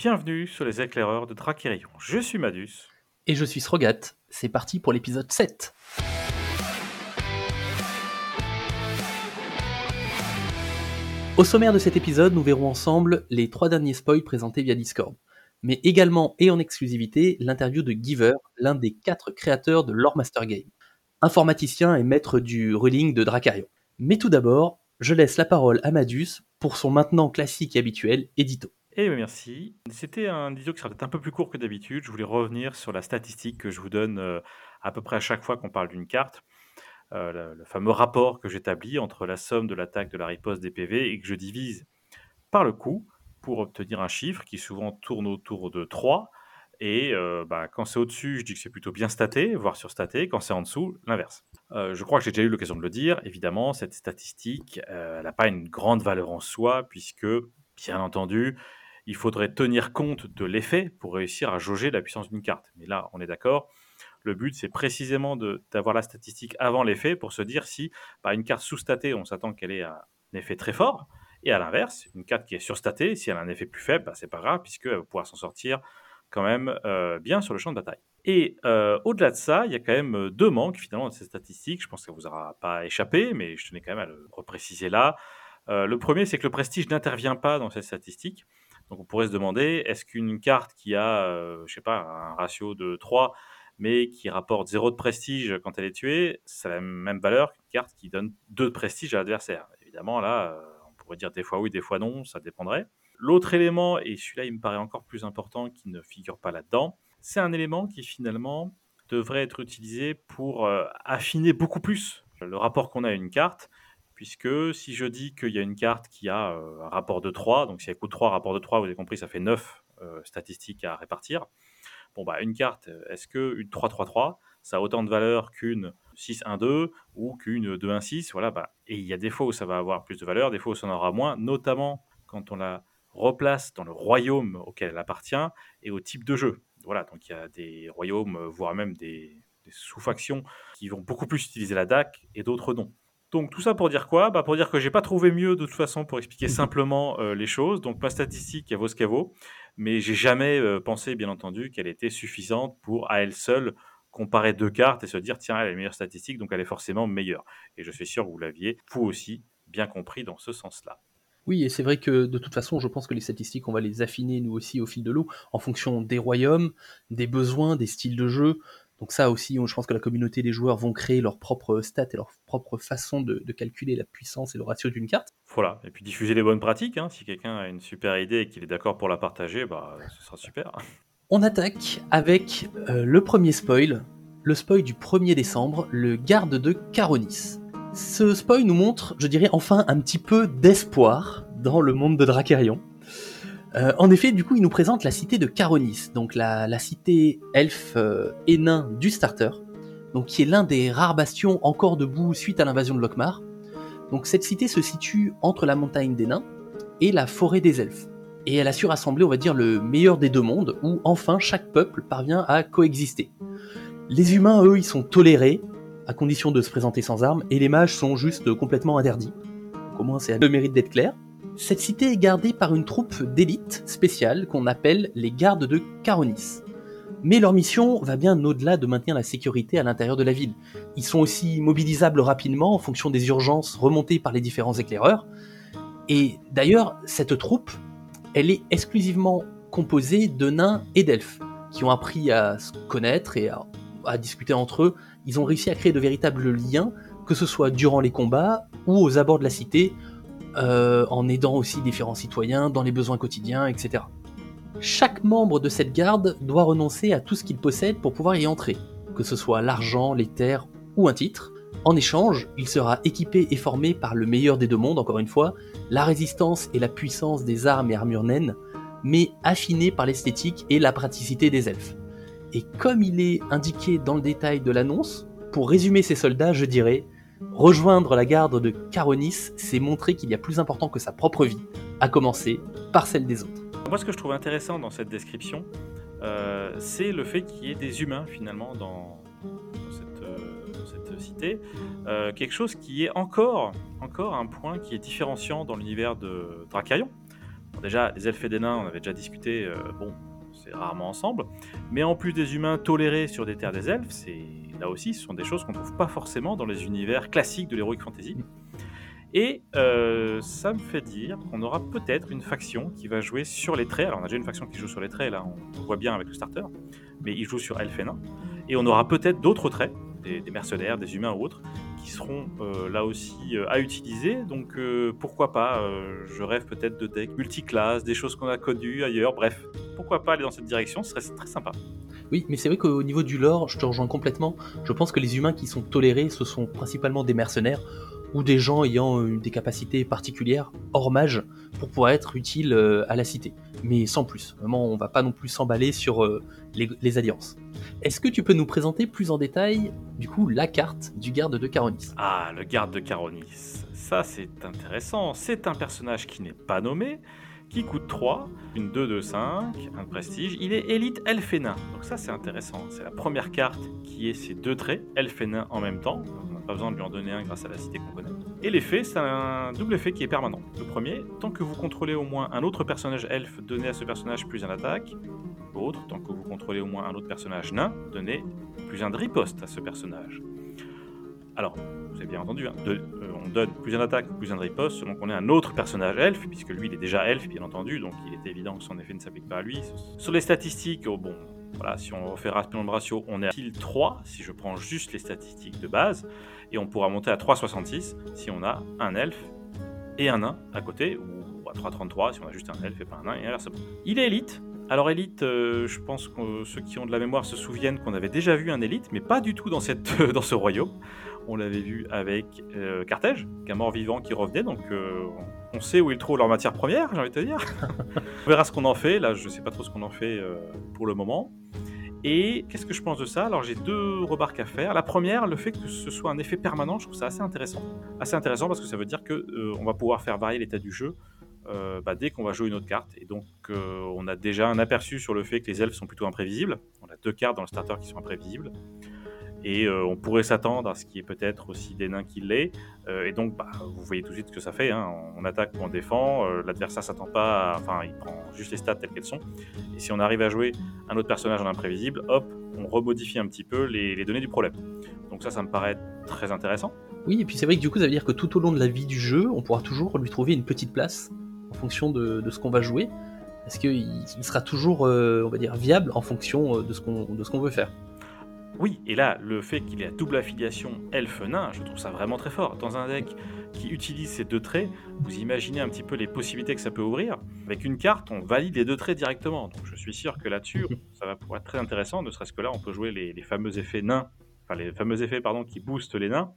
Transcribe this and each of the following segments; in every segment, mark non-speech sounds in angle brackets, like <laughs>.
Bienvenue sur les éclaireurs de Drakérion. Je suis Madus. Et je suis Srogat. C'est parti pour l'épisode 7. Au sommaire de cet épisode, nous verrons ensemble les trois derniers spoils présentés via Discord, mais également et en exclusivité l'interview de Giver, l'un des quatre créateurs de Lore Master Game, informaticien et maître du ruling de Dracarion. Mais tout d'abord, je laisse la parole à Madus pour son maintenant classique et habituel édito. Eh bien, merci. C'était un édito qui sera peut-être un peu plus court que d'habitude. Je voulais revenir sur la statistique que je vous donne euh, à peu près à chaque fois qu'on parle d'une carte. Euh, le, fameux rapport que j'établis entre la somme de l'attaque, de la riposte des PV et que je divise par le coût pour obtenir un chiffre qui souvent tourne autour de 3. Et euh, bah, quand c'est au-dessus, je dis que c'est plutôt bien staté, voire surstaté. Quand c'est en dessous, l'inverse. Je crois que j'ai déjà eu l'occasion de le dire. Évidemment, cette statistique, n'a pas une grande valeur en soi, puisque, bien entendu, il faudrait tenir compte de l'effet pour réussir à jauger la puissance d'une carte. Mais là, on est d'accord. Le but, c'est précisément d'avoir la statistique avant l'effet pour se dire si bah, une carte sous-statée, on s'attend qu'elle ait un effet très fort. Et à l'inverse, une carte qui est surstatée, si elle a un effet plus faible, bah, c'est pas grave, puisqu'elle va pouvoir s'en sortir quand même euh, bien sur le champ de bataille. Et euh, au-delà de ça, il y a quand même euh, deux manques finalement de ces statistiques. Je pense que ça vous aura pas échappé, mais je tenais quand même à le repréciser là. Le premier, c'est que le prestige n'intervient pas dans ces statistiques. Donc on pourrait se demander, est-ce qu'une carte qui a, euh, je sais pas, un ratio de 3, mais qui rapporte 0 de prestige quand elle est tuée, a la même valeur qu'une carte qui donne 2 de prestige à l'adversaire? Évidemment, là, euh, on pourrait dire des fois oui, des fois non, ça dépendrait. L'autre élément, et celui-là il me paraît encore plus important, qui ne figure pas là-dedans, c'est un élément qui finalement devrait être utilisé pour euh, affiner beaucoup plus le rapport qu'on a à une carte, puisque si je dis qu'il y a une carte qui a euh, un rapport de 3, donc si elle coûte 3, rapport de 3, vous avez compris, ça fait 9 euh, statistiques à répartir. Bon, bah, une carte, est-ce qu'une 3-3-3, ça a autant de valeur qu'une 6-1-2 ou qu'une 2-1-6 Voilà, bah, et il y a des fois où ça va avoir plus de valeur, des fois où ça en aura moins, notamment quand on la replace dans le royaume auquel elle appartient et au type de jeu. Voilà, donc il y a des royaumes, voire même des sous-factions qui vont beaucoup plus utiliser la DAC et d'autres non. Donc tout ça pour dire quoi? Bah Pour dire que j'ai pas trouvé mieux de toute façon pour expliquer simplement euh, les choses. Donc ma statistique, elle vaut ce qu'elle vaut. Mais j'ai jamais euh, pensé, bien entendu, qu'elle était suffisante pour, à elle seule, comparer deux cartes et se dire, tiens, elle a les meilleures statistiques, donc elle est forcément meilleure. Et je suis sûr que vous l'aviez, vous aussi, bien compris dans ce sens-là. Oui, et c'est vrai que de toute façon, je pense que les statistiques, on va les affiner nous aussi au fil de l'eau, en fonction des royaumes, des besoins, des styles de jeu. Donc ça aussi, on- je pense que la communauté des joueurs vont créer leurs propres stats et leur propre façon de, de calculer la puissance et le ratio d'une carte. Voilà. Et puis diffuser les bonnes pratiques. hein. Si quelqu'un a une super idée et qu'il est d'accord pour la partager, bah, ce sera super. On attaque avec euh, le premier spoil, le spoil du 1er décembre, le garde de Caronis. Ce spoil nous montre, je dirais enfin, un petit peu d'espoir dans le monde de Dracarion. Euh, en effet, du coup, il nous présente la cité de Caronis, donc la, cité elfe euh, et nain du starter, donc qui est l'un des rares bastions encore debout suite à l'invasion de Lokmar. Donc cette cité se situe entre la montagne des nains et la forêt des elfes et elle a su rassembler, on va dire, le meilleur des deux mondes, où enfin chaque peuple parvient à coexister. Les humains, eux, ils sont tolérés, à condition de se présenter sans armes, et les mages sont juste complètement interdits. Donc au moins, c'est le mérite d'être clair. Cette cité est gardée par une troupe d'élite spéciale qu'on appelle les gardes de Caronis. Mais leur mission va bien au-delà de maintenir la sécurité à l'intérieur de la ville. Ils sont aussi mobilisables rapidement en fonction des urgences remontées par les différents éclaireurs. Et d'ailleurs, cette troupe, elle est exclusivement composée de nains et d'elfes, qui ont appris à se connaître et à, à discuter entre eux. Ils ont réussi à créer de véritables liens, que ce soit durant les combats ou aux abords de la cité, euh, en aidant aussi différents citoyens dans les besoins quotidiens, etc. Chaque membre de cette garde doit renoncer à tout ce qu'il possède pour pouvoir y entrer, que ce soit l'argent, les terres ou un titre. En échange, il sera équipé et formé par le meilleur des deux mondes, encore une fois, la résistance et la puissance des armes et armures naines, mais affiné par l'esthétique et la praticité des elfes. Et comme il est indiqué dans le détail de l'annonce, pour résumer ces soldats, je dirais rejoindre la garde de Caronis, c'est montrer qu'il y a plus important que sa propre vie, à commencer par celle des autres. Moi, ce que je trouve intéressant dans cette description, euh, c'est le fait qu'il y ait des humains finalement dans, euh, cette cité. Euh, quelque chose qui est encore, encore un point qui est différenciant dans l'univers de Dracarion. déjà, les elfes et des nains, on avait déjà discuté, bon, c'est rarement ensemble. Mais en plus des humains tolérés sur des terres des elfes, c'est là aussi, ce sont des choses qu'on trouve pas forcément dans les univers classiques de l'heroic fantasy. Et euh, ça me fait dire qu'on aura peut-être une faction qui va jouer sur les traits. Alors on a déjà une faction qui joue sur les traits, là on voit bien avec le starter, mais il joue sur elfes et on aura peut-être d'autres traits, des, mercenaires, des humains ou autres, qui seront euh, là aussi euh, à utiliser. Donc pourquoi pas Je rêve peut-être de decks multiclasses, des choses qu'on a connues ailleurs. Bref, pourquoi pas aller dans cette direction Ce serait très sympa. Oui, mais c'est vrai qu'au niveau du lore, je te rejoins complètement. Je pense que les humains qui sont tolérés, ce sont principalement des mercenaires ou des gens ayant des capacités particulières hors mage pour pouvoir être utiles à la cité. Mais sans plus. Vraiment, on va pas non plus s'emballer sur les alliances. Est-ce que tu peux nous présenter plus en détail, du coup, la carte du garde de Caronis? Ah, le garde de Caronis. Ça, c'est intéressant. C'est un personnage qui n'est pas nommé, qui coûte 3, une 2 de 5, un prestige. Il est élite elfénin. Donc ça, c'est intéressant. C'est la première carte qui est ces deux traits, elfénin en même temps. On n'a pas besoin de lui en donner un grâce à la cité qu'on connaît. Et l'effet, c'est un double effet qui est permanent. Le premier, tant que vous contrôlez au moins un autre personnage elfe, donnez à ce personnage plus un attaque autre, tant que vous contrôlez au moins un autre personnage nain, donnez plus un de riposte à ce personnage. Alors, bien entendu, hein, euh, on donne plus un attaque, plus un de riposte selon qu'on ait un autre personnage elfe, puisque lui il est déjà elfe, bien entendu, donc il est évident que son effet ne s'applique pas à lui. Sur les statistiques, oh, bon, voilà, si on fait rapidement le ratio, on est à 3 si je prends juste les statistiques de base, et on pourra monter à 3,66 si on a un elfe et un nain à côté, ou à 3,33 si on a juste un elfe et pas un nain, et inversement. Il est élite, alors Elite, euh, je pense que ceux qui ont de la mémoire se souviennent qu'on avait déjà vu un Elite, mais pas du tout dans, cette, <laughs> dans ce royaume. On l'avait vu avec euh, Carthage, qu'un mort-vivant qui revenait, donc euh, on sait où ils trouvent leur matière première, j'ai envie de te dire. <laughs> on verra ce qu'on en fait, là je ne sais pas trop ce qu'on en fait pour le moment. Et qu'est-ce que je pense de ça? Alors j'ai deux remarques à faire. La première, le fait que ce soit un effet permanent, je trouve ça assez intéressant. Assez intéressant parce que ça veut dire qu'on va pouvoir faire varier l'état du jeu euh, bah, dès qu'on va jouer une autre carte. Et donc, euh, on a déjà un aperçu sur le fait que les elfes sont plutôt imprévisibles. On a deux cartes dans le starter qui sont imprévisibles. Et euh, on pourrait s'attendre à ce qui est peut-être aussi des nains qui l'est. et donc, bah, vous voyez tout de suite ce que ça fait. Hein. On attaque ou on défend. L'adversaire s'attend pas. Enfin, il prend juste les stats telles qu'elles sont. Et si on arrive à jouer un autre personnage en imprévisible, hop, on remodifie un petit peu les, données du problème. Donc ça, ça me paraît très intéressant. Oui, et puis c'est vrai que du coup, ça veut dire que tout au long de la vie du jeu, on pourra toujours lui trouver une petite place en fonction de, ce qu'on va jouer Est-ce qu'il sera toujours, euh, on va dire, viable en fonction euh, de ce qu'on veut faire oui, et là, le fait qu'il ait la double affiliation elfe-nain, je trouve ça vraiment très fort. Dans un deck qui utilise ces deux traits, vous imaginez un petit peu les possibilités que ça peut ouvrir. Avec une carte, on valide les deux traits directement. Donc je suis sûr que là-dessus, <laughs> ça va pouvoir être très intéressant, ne serait-ce que là, on peut jouer les, les fameux effets nains, enfin les fameux effets pardon, qui boostent les nains,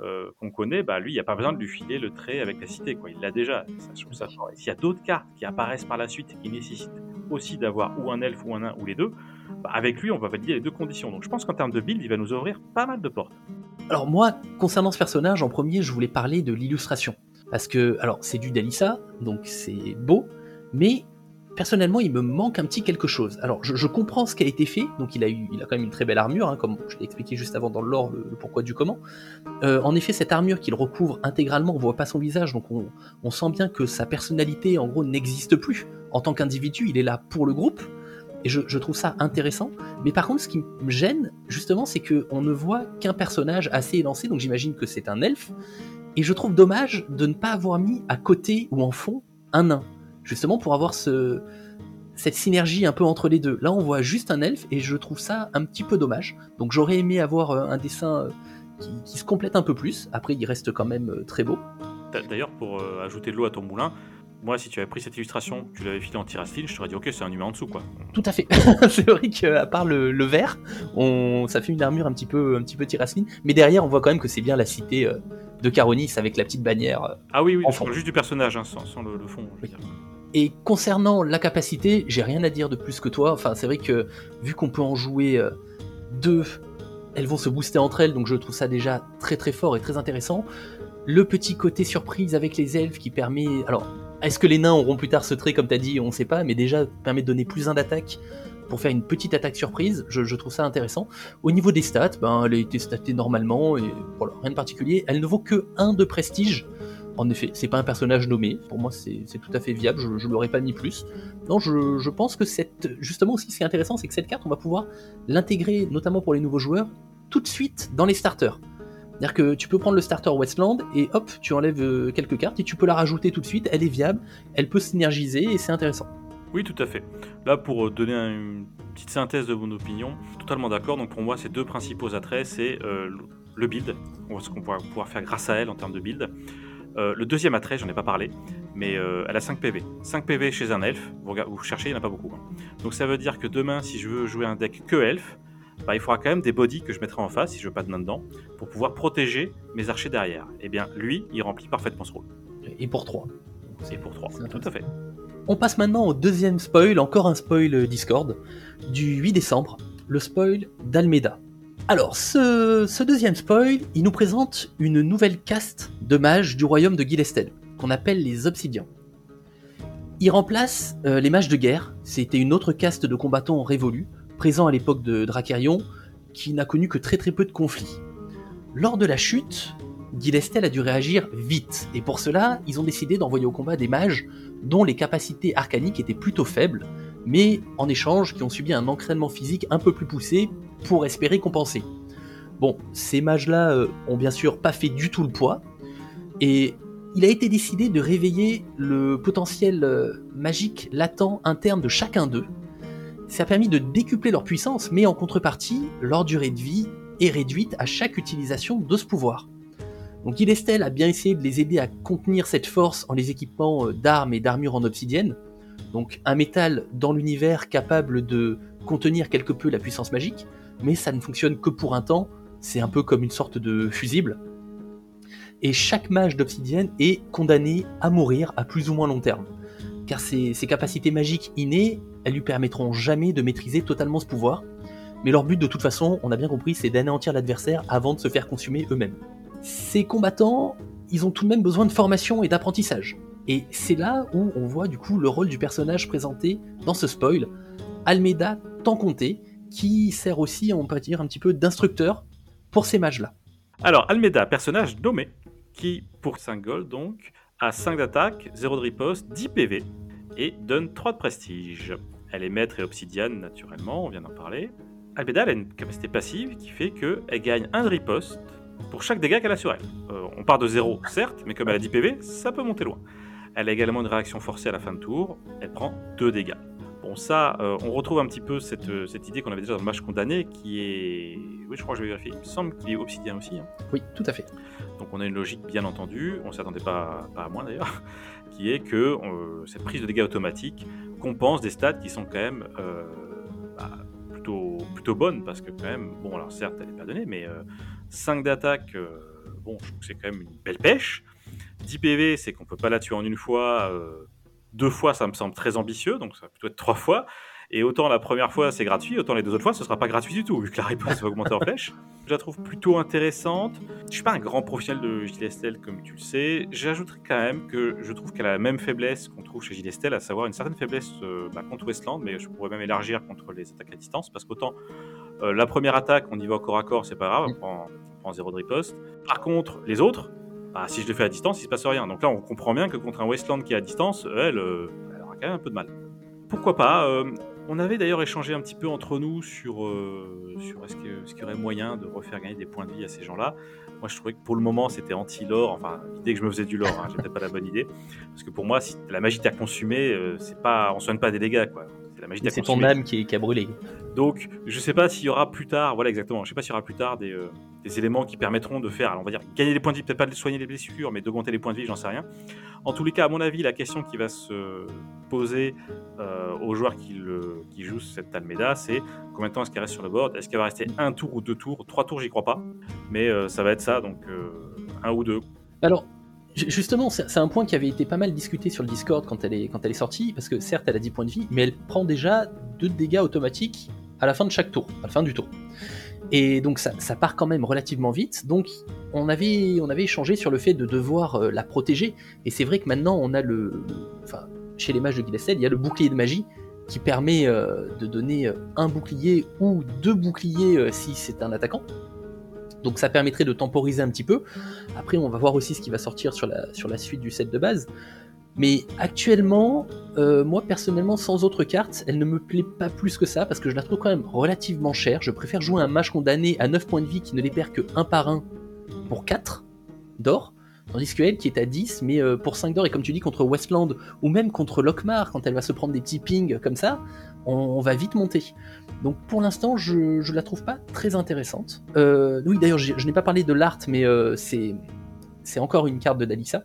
euh, qu'on connaît, bah, lui, il n'y a pas besoin de lui filer le trait avec la cité, quoi. il l'a déjà. Ça, S'il y a d'autres cartes qui apparaissent par la suite et qui nécessitent aussi d'avoir ou un elfe ou un nain ou les deux, bah, avec lui, on va valider les deux conditions. Donc je pense qu'en termes de build, il va nous ouvrir pas mal de portes. Alors moi, concernant ce personnage, en premier, je voulais parler de l'illustration. Parce que, alors, c'est du Dalissa, donc c'est beau, mais personnellement, il me manque un petit quelque chose. Alors, je, comprends ce qui a été fait, donc il a, eu, il a quand même une très belle armure, hein, comme je l'ai expliqué juste avant dans le lore, le, pourquoi du comment. Euh, en effet, cette armure qu'il recouvre intégralement, on voit pas son visage, donc on, sent bien que sa personnalité, en gros, n'existe plus. En tant qu'individu, il est là pour le groupe, et je, trouve ça intéressant. Mais par contre, ce qui me gêne, justement, c'est qu'on ne voit qu'un personnage assez élancé, donc j'imagine que c'est un elfe, et je trouve dommage de ne pas avoir mis à côté ou en fond un nain justement pour avoir ce, cette synergie un peu entre les deux. Là, on voit juste un elfe et je trouve ça un petit peu dommage. Donc, j'aurais aimé avoir euh, un dessin euh, qui, se complète un peu plus. Après, il reste quand même euh, très beau. D'ailleurs, pour ajouter de l'eau à ton moulin, moi, si tu avais pris cette illustration, tu l'avais filé en tirasline, je t'aurais dit ok, c'est un humain en dessous quoi. Tout à fait. <laughs> c'est vrai qu'à part le, vert, on, ça fait une armure un petit peu, un petit peu mais derrière, on voit quand même que c'est bien la cité de Caronis avec la petite bannière. ah oui, oui, je juste du personnage, hein, sans, le, fond. Je veux dire. Et concernant la capacité, j'ai rien à dire de plus que toi. Enfin, c'est vrai que vu qu'on peut en jouer euh, deux, elles vont se booster entre elles, donc je trouve ça déjà très très fort et très intéressant. Le petit côté surprise avec les elfes qui permet. Alors, est-ce que les nains auront plus tard ce trait, comme t'as dit On sait pas, mais déjà permet de donner plus un d'attaque pour faire une petite attaque surprise. Je, trouve ça intéressant. Au niveau des stats, ben, elle a été statée normalement et voilà, rien de particulier. Elle ne vaut que 1 de prestige. En effet, c'est pas un personnage nommé. Pour moi, c'est tout à fait viable. Je, je l'aurais pas mis plus. Non, je, je, pense que cette, justement aussi, ce qui est intéressant, c'est que cette carte, on va pouvoir l'intégrer, notamment pour les nouveaux joueurs, tout de suite dans les starters. C'est-à-dire que tu peux prendre le starter Westland et hop, tu enlèves euh, quelques cartes et tu peux la rajouter tout de suite. Elle est viable, elle peut synergiser et c'est intéressant. Oui, tout à fait. Là, pour euh, donner une petite synthèse de mon opinion, totalement d'accord. Donc pour moi, ces deux principaux attraits, c'est euh, le build, ce qu'on va pouvoir faire grâce à elle en termes de build. le deuxième attrait, j'en ai pas parlé, mais elle a 5 PV. 5 PV chez un elfe, vous, cherchez, il n'y en a pas beaucoup. Hein. Donc ça veut dire que demain, si je veux jouer un deck que elfe, bah, il faudra quand même des bodies que je mettrai en face si je veux pas de nain dedans pour pouvoir protéger mes archers derrière. Et eh bien, lui, il remplit parfaitement ce rôle. Et pour 3. C'est pour 3, tout à fait. On passe maintenant au deuxième spoil, encore un spoil Discord, du 8 décembre, le spoil d'Almeda. Alors, ce, deuxième spoil, il nous présente une nouvelle caste de mages du royaume de Gilestel, qu'on appelle les Obsidians. Il remplace euh, les mages de guerre, c'était une autre caste de combattants révolus, présent à l'époque de Dracarion, qui n'a connu que très très peu de conflits. Lors de la chute, Gilestel a dû réagir vite, et pour cela, ils ont décidé d'envoyer au combat des mages dont les capacités arcaniques étaient plutôt faibles, mais en échange qui ont subi un entraînement physique un peu plus poussé pour espérer compenser. Bon, ces mages-là euh, ont bien sûr pas fait du tout le poids, et il a été décidé de réveiller le potentiel euh, magique latent interne de chacun d'eux, ça a permis de décupler leur puissance, mais en contrepartie, leur durée de vie est réduite à chaque utilisation de ce pouvoir. Donc Gilestel a bien essayé de les aider à contenir cette force en les équipant euh, d'armes et d'armures en obsidienne, donc un métal dans l'univers capable de contenir quelque peu la puissance magique, mais ça ne fonctionne que pour un temps, c'est un peu comme une sorte de fusible. Et chaque mage d'obsidienne est condamné à mourir à plus ou moins long terme car ses, capacités magiques innées, elles lui permettront jamais de maîtriser totalement ce pouvoir. Mais leur but de toute façon, on a bien compris, c'est d'anéantir l'adversaire avant de se faire consumer eux-mêmes. Ces combattants, ils ont tout de même besoin de formation et d'apprentissage. Et c'est là où on voit du coup le rôle du personnage présenté dans ce spoil, Almeida tant compté, qui sert aussi, on peut dire, un petit peu d'instructeur pour ces mages-là. Alors, Almeida, personnage nommé, qui, pour 5 gold donc, a 5 d'attaque, 0 de riposte, 10 PV et donne 3 de prestige. Elle est maître et obsidienne naturellement, on vient d'en parler. Albeda a une capacité passive qui fait qu'elle gagne 1 de riposte pour chaque dégât qu'elle a sur elle. Euh, on part de 0 certes, mais comme elle a 10 PV, ça peut monter loin. Elle a également une réaction forcée à la fin de tour, elle prend 2 dégâts. Bon, ça, euh, on retrouve un petit peu cette, euh, cette idée qu'on avait déjà dans le match condamné, qui est. Oui, je crois que je vais vérifier. Il me semble qu'il est obsidien aussi. Hein. Oui, tout à fait. Donc on a une logique bien entendue, on ne s'attendait pas, pas à moins d'ailleurs, <laughs> qui est que euh, cette prise de dégâts automatique compense des stats qui sont quand même bah, plutôt, plutôt bonnes, parce que quand même, bon alors certes elle n'est pas donnée, mais 5 d'attaque, bon je trouve que c'est quand même une belle pêche. 10 PV, c'est qu'on peut pas la tuer en une fois, deux fois, ça me semble très ambitieux, donc ça va plutôt être trois fois. Et autant la première fois c'est gratuit, autant les deux autres fois ce sera pas gratuit du tout, vu que la réponse va augmenter en flèche. Je la trouve plutôt intéressante. Je suis pas un grand professionnel de JLSTL comme tu le sais. J'ajouterai quand même que je trouve qu'elle a la même faiblesse qu'on trouve chez JLSTL, à savoir une certaine faiblesse euh, bah, contre Westland, mais je pourrais même élargir contre les attaques à distance, parce qu'autant euh, la première attaque, on y va au corps à corps, c'est pas grave, on prend, on prend zéro de riposte. Par contre, les autres, bah, si je le fais à distance, il se passe rien. Donc là, on comprend bien que contre un Westland qui est à distance, elle, euh, elle aura quand même un peu de mal. Pourquoi pas euh, On avait d'ailleurs échangé un petit peu entre nous sur, euh, sur est-ce qu'il y aurait moyen de refaire gagner des points de vie à ces gens-là. Moi, je trouvais que pour le moment, c'était anti-lore. Enfin, l'idée que je me faisais du lore, hein, peut-être pas la bonne idée. Parce que pour moi, si la magie t'a consumé, c'est pas, on soigne pas des dégâts, quoi. C'est ton âme qui, qui, a brûlé. Donc, je sais pas s'il y aura plus tard, voilà exactement, je sais pas s'il y aura plus tard des, euh, des éléments qui permettront de faire, on va dire, gagner des points de vie, peut-être pas de soigner les blessures, mais d'augmenter les points de vie, j'en sais rien. En tous les cas, à mon avis, la question qui va se poser euh, aux joueurs qui, jouent cette Almeida, c'est combien de temps est-ce qu'elle reste sur le board? Est-ce qu'elle va rester un tour ou deux tours? Trois tours, j'y crois pas, mais euh, ça va être ça, donc un ou deux. Alors, Justement, c'est un point qui avait été pas mal discuté sur le Discord quand elle est, quand elle est sortie, parce que certes, elle a 10 points de vie, mais elle prend déjà 2 dégâts automatiques à la fin de chaque tour, à la fin du tour. Et donc ça, part quand même relativement vite, donc on avait, on avait échangé sur le fait de devoir euh, la protéger, et c'est vrai que maintenant on a le... Enfin, chez les mages de Gilestel, il y a le bouclier de magie, qui permet euh, de donner euh, un bouclier ou deux boucliers si c'est un attaquant Donc ça permettrait de temporiser un petit peu. Après, on va voir aussi ce qui va sortir sur la, sur la suite du set de base. Mais actuellement, euh, moi personnellement, sans autre carte, elle ne me plaît pas plus que ça parce que je la trouve quand même relativement chère. Je préfère jouer un mage condamné à 9 points de vie qui ne les perd que 1 par 1 pour 4 d'or. Tandis qu'elle qui est à 10, mais euh, pour 5 d'or, et comme tu dis, contre Westland, ou même contre Lockmar, quand elle va se prendre des petits pings comme ça, on, va vite monter. Donc pour l'instant, je, la trouve pas très intéressante. Euh, oui, d'ailleurs, je, n'ai pas parlé de l'art, mais c'est encore une carte de Dalissa.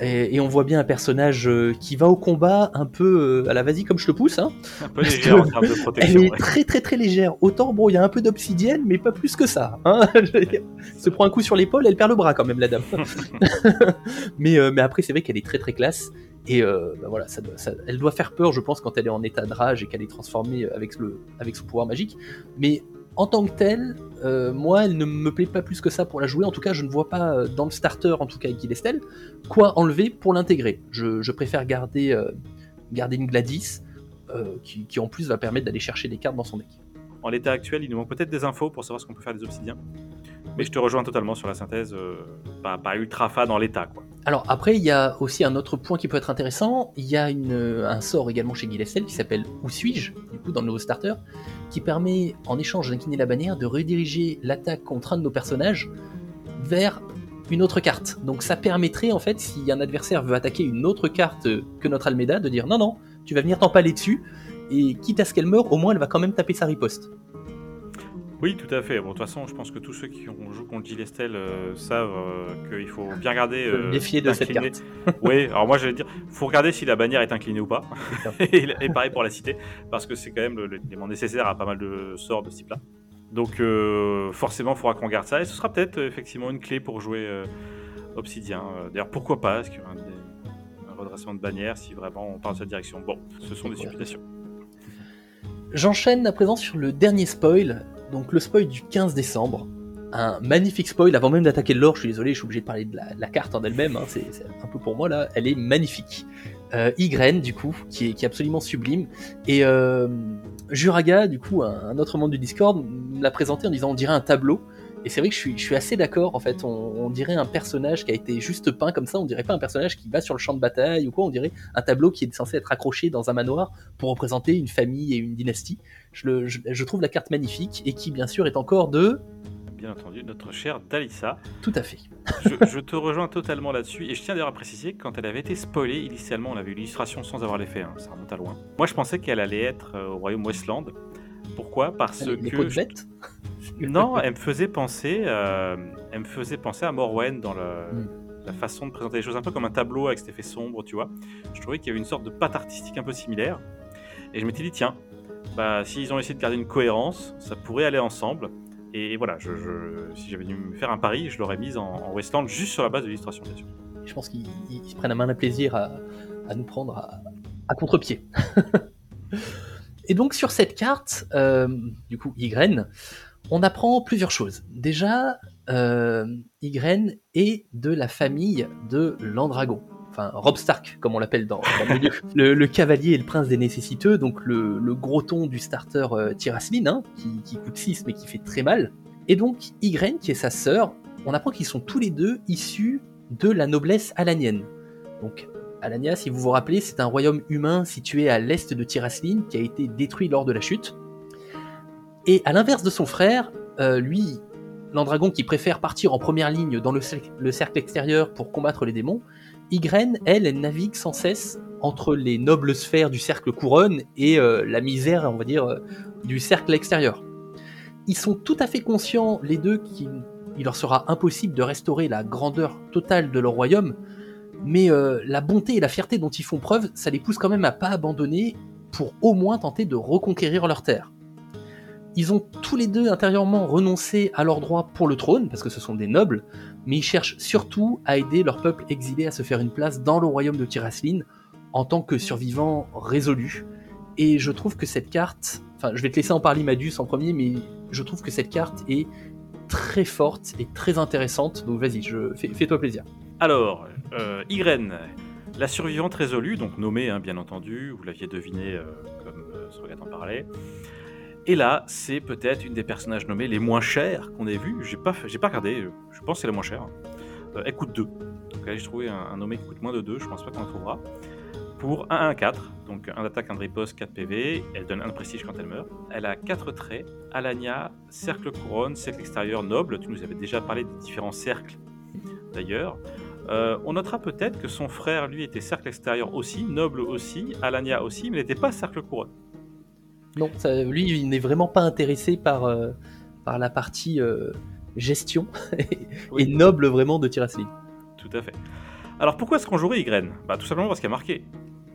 Et, on voit bien un personnage euh, qui va au combat un peu euh, à la vas-y comme je te pousse. Hein, un peu légère en termes de protection. Elle est très très très légère. Autant bon, il y a un peu d'obsidienne, mais pas plus que ça. Hein <laughs> se prend un coup sur l'épaule, elle perd le bras quand même la dame. <laughs> mais, euh, mais après c'est vrai qu'elle est très très classe. Et bah voilà, ça, elle doit faire peur, je pense, quand elle est en état de rage et qu'elle est transformée avec, le, avec son pouvoir magique. Mais en tant que telle, euh, moi, elle ne me plaît pas plus que ça pour la jouer. En tout cas, je ne vois pas euh, dans le starter, en tout cas avec Gilestel, quoi enlever pour l'intégrer. Je, préfère garder, euh, garder une Gladys, qui, en plus va permettre d'aller chercher des cartes dans son deck. En l'état actuel, il nous manque peut-être des infos pour savoir ce qu'on peut faire des obsidiens. Mais je te rejoins totalement sur la synthèse, pas, pas, ultra fan dans l'état. quoi. Alors après, il y a aussi un autre point qui peut être intéressant. Il y a une, un sort également chez Gilestel qui s'appelle Où suis-je? Du coup, dans le nouveau starter, qui permet, en échange d'incliner la bannière, de rediriger l'attaque contre un de nos personnages vers une autre carte. Donc ça permettrait en fait, si un adversaire veut attaquer une autre carte que notre Almeda, de dire non non, tu vas venir t'empaler dessus, et quitte à ce qu'elle meure, au moins elle va quand même taper sa riposte. Oui, tout à fait. Bon, de toute façon, je pense que tous ceux qui ont joué contre Gilles Estelle euh, savent euh, qu'il faut bien regarder. Euh, défier de cette carte. oui, alors moi, j'allais dire, faut regarder si la bannière est inclinée ou pas. <laughs> et, pareil pour la cité, parce que c'est quand même l'élément nécessaire à pas mal de sorts de ce type-là. Donc, forcément, il faudra qu'on garde ça. Et ce sera peut-être effectivement une clé pour jouer Obsidien. D'ailleurs, pourquoi pas? Est-ce qu'il y a un, redressement de bannière si vraiment on part dans cette direction? Bon, ce sont des supputations. J'enchaîne à présent sur le dernier spoil, donc le spoil du 15 décembre. Un magnifique spoil, avant même d'attaquer l'or, je suis désolé, je suis obligé de parler de la, carte en elle-même, hein, c'est un peu pour moi là, elle est magnifique. Euh, du coup, qui est, absolument sublime. Et euh, Juraga, du coup, un, autre membre du Discord, l'a présenté en disant on dirait un tableau. Et c'est vrai que je suis assez d'accord, en fait, on, dirait un personnage qui a été juste peint comme ça, on dirait pas un personnage qui va sur le champ de bataille ou quoi, on dirait un tableau qui est censé être accroché dans un manoir pour représenter une famille et une dynastie. Je, je, trouve la carte magnifique et qui, bien sûr, est encore de bien entendu, notre chère Dalissa. Tout à fait. je, te rejoins totalement là-dessus. Et je tiens d'ailleurs à préciser que quand elle avait été spoilée, initialement, on avait eu l'illustration sans avoir l'effet, hein, ça remonte à loin. Moi, je pensais qu'elle allait être euh, au royaume Westland. Pourquoi? Parce que. <laughs> non, elle me faisait penser, euh, elle me faisait penser à Morwen dans hmm. la façon de présenter les choses, un peu comme un tableau avec cet effet sombre, tu vois. Je trouvais qu'il y avait une sorte de patte artistique un peu similaire. Et je m'étais dit, tiens, bah, s'ils ont essayé de garder une cohérence, ça pourrait aller ensemble. Et voilà, je, si j'avais dû me faire un pari, je l'aurais mise en, Westland juste sur la base de l'illustration, bien sûr. Je pense qu'ils se prennent un plaisir à, nous prendre à, à contre-pied. <laughs> Et donc sur cette carte, euh, du coup, Ygren, on apprend plusieurs choses. Déjà, euh, Ygren est de la famille de l'Andragon. Enfin, Rob Stark, comme on l'appelle dans, le milieu. <laughs> Le, cavalier et le prince des nécessiteux, donc le, gros ton du starter euh, hein, qui, coûte 6 mais qui fait très mal. Et donc, Ygren, qui est sa sœur, on apprend qu'ils sont tous les deux issus de la noblesse alanienne. Donc, Alania, si vous vous rappelez, c'est un royaume humain situé à l'est de Tiraslin qui a été détruit lors de la chute. Et à l'inverse de son frère, euh, lui, l'Andragon qui préfère partir en première ligne dans le, cercle extérieur pour combattre les démons, Ygren, elle, elle navigue sans cesse entre les nobles sphères du cercle couronne et euh, la misère, on va dire, euh, du cercle extérieur. Ils sont tout à fait conscients, les deux, qu'il leur sera impossible de restaurer la grandeur totale de leur royaume, mais euh, la bonté et la fierté dont ils font preuve, ça les pousse quand même à pas abandonner pour au moins tenter de reconquérir leur terre. Ils ont tous les deux intérieurement renoncé à leurs droits pour le trône, parce que ce sont des nobles, mais ils cherchent surtout à aider leur peuple exilé à se faire une place dans le royaume de Tiraslin en tant que survivants résolus. Et je trouve que cette carte, enfin je vais te laisser en parler Madus en premier, mais je trouve que cette carte est très forte et très intéressante, donc vas-y, fais-toi plaisir. Alors, euh, la survivante résolue, donc nommée hein, bien entendu, vous l'aviez deviné euh, comme euh, en parlait. Et là, c'est peut-être une des personnages nommés les moins chers qu'on ait vu. J'ai pas, j'ai pas regardé, je pense que c'est la moins chère. Euh, elle coûte 2. Donc là, j'ai trouvé un, nommé qui coûte moins de 2, je pense pas qu'on le trouvera. Pour 1-1-4, donc un attaque, un riposte, 4 PV, elle donne un prestige quand elle meurt. Elle a 4 traits, Alania, cercle couronne, cercle extérieur, noble. Tu nous avais déjà parlé des différents cercles d'ailleurs. Euh, on notera peut-être que son frère, lui, était cercle extérieur aussi, noble aussi, Alania aussi, mais n'était pas cercle couronne. Non, lui, il n'est vraiment pas intéressé par, euh, par la partie euh, gestion <laughs> et noble vraiment de Tirasli. Tout à fait. Alors pourquoi est-ce qu'on jouerait Ygraine bah, Tout simplement parce qu'il y a marqué.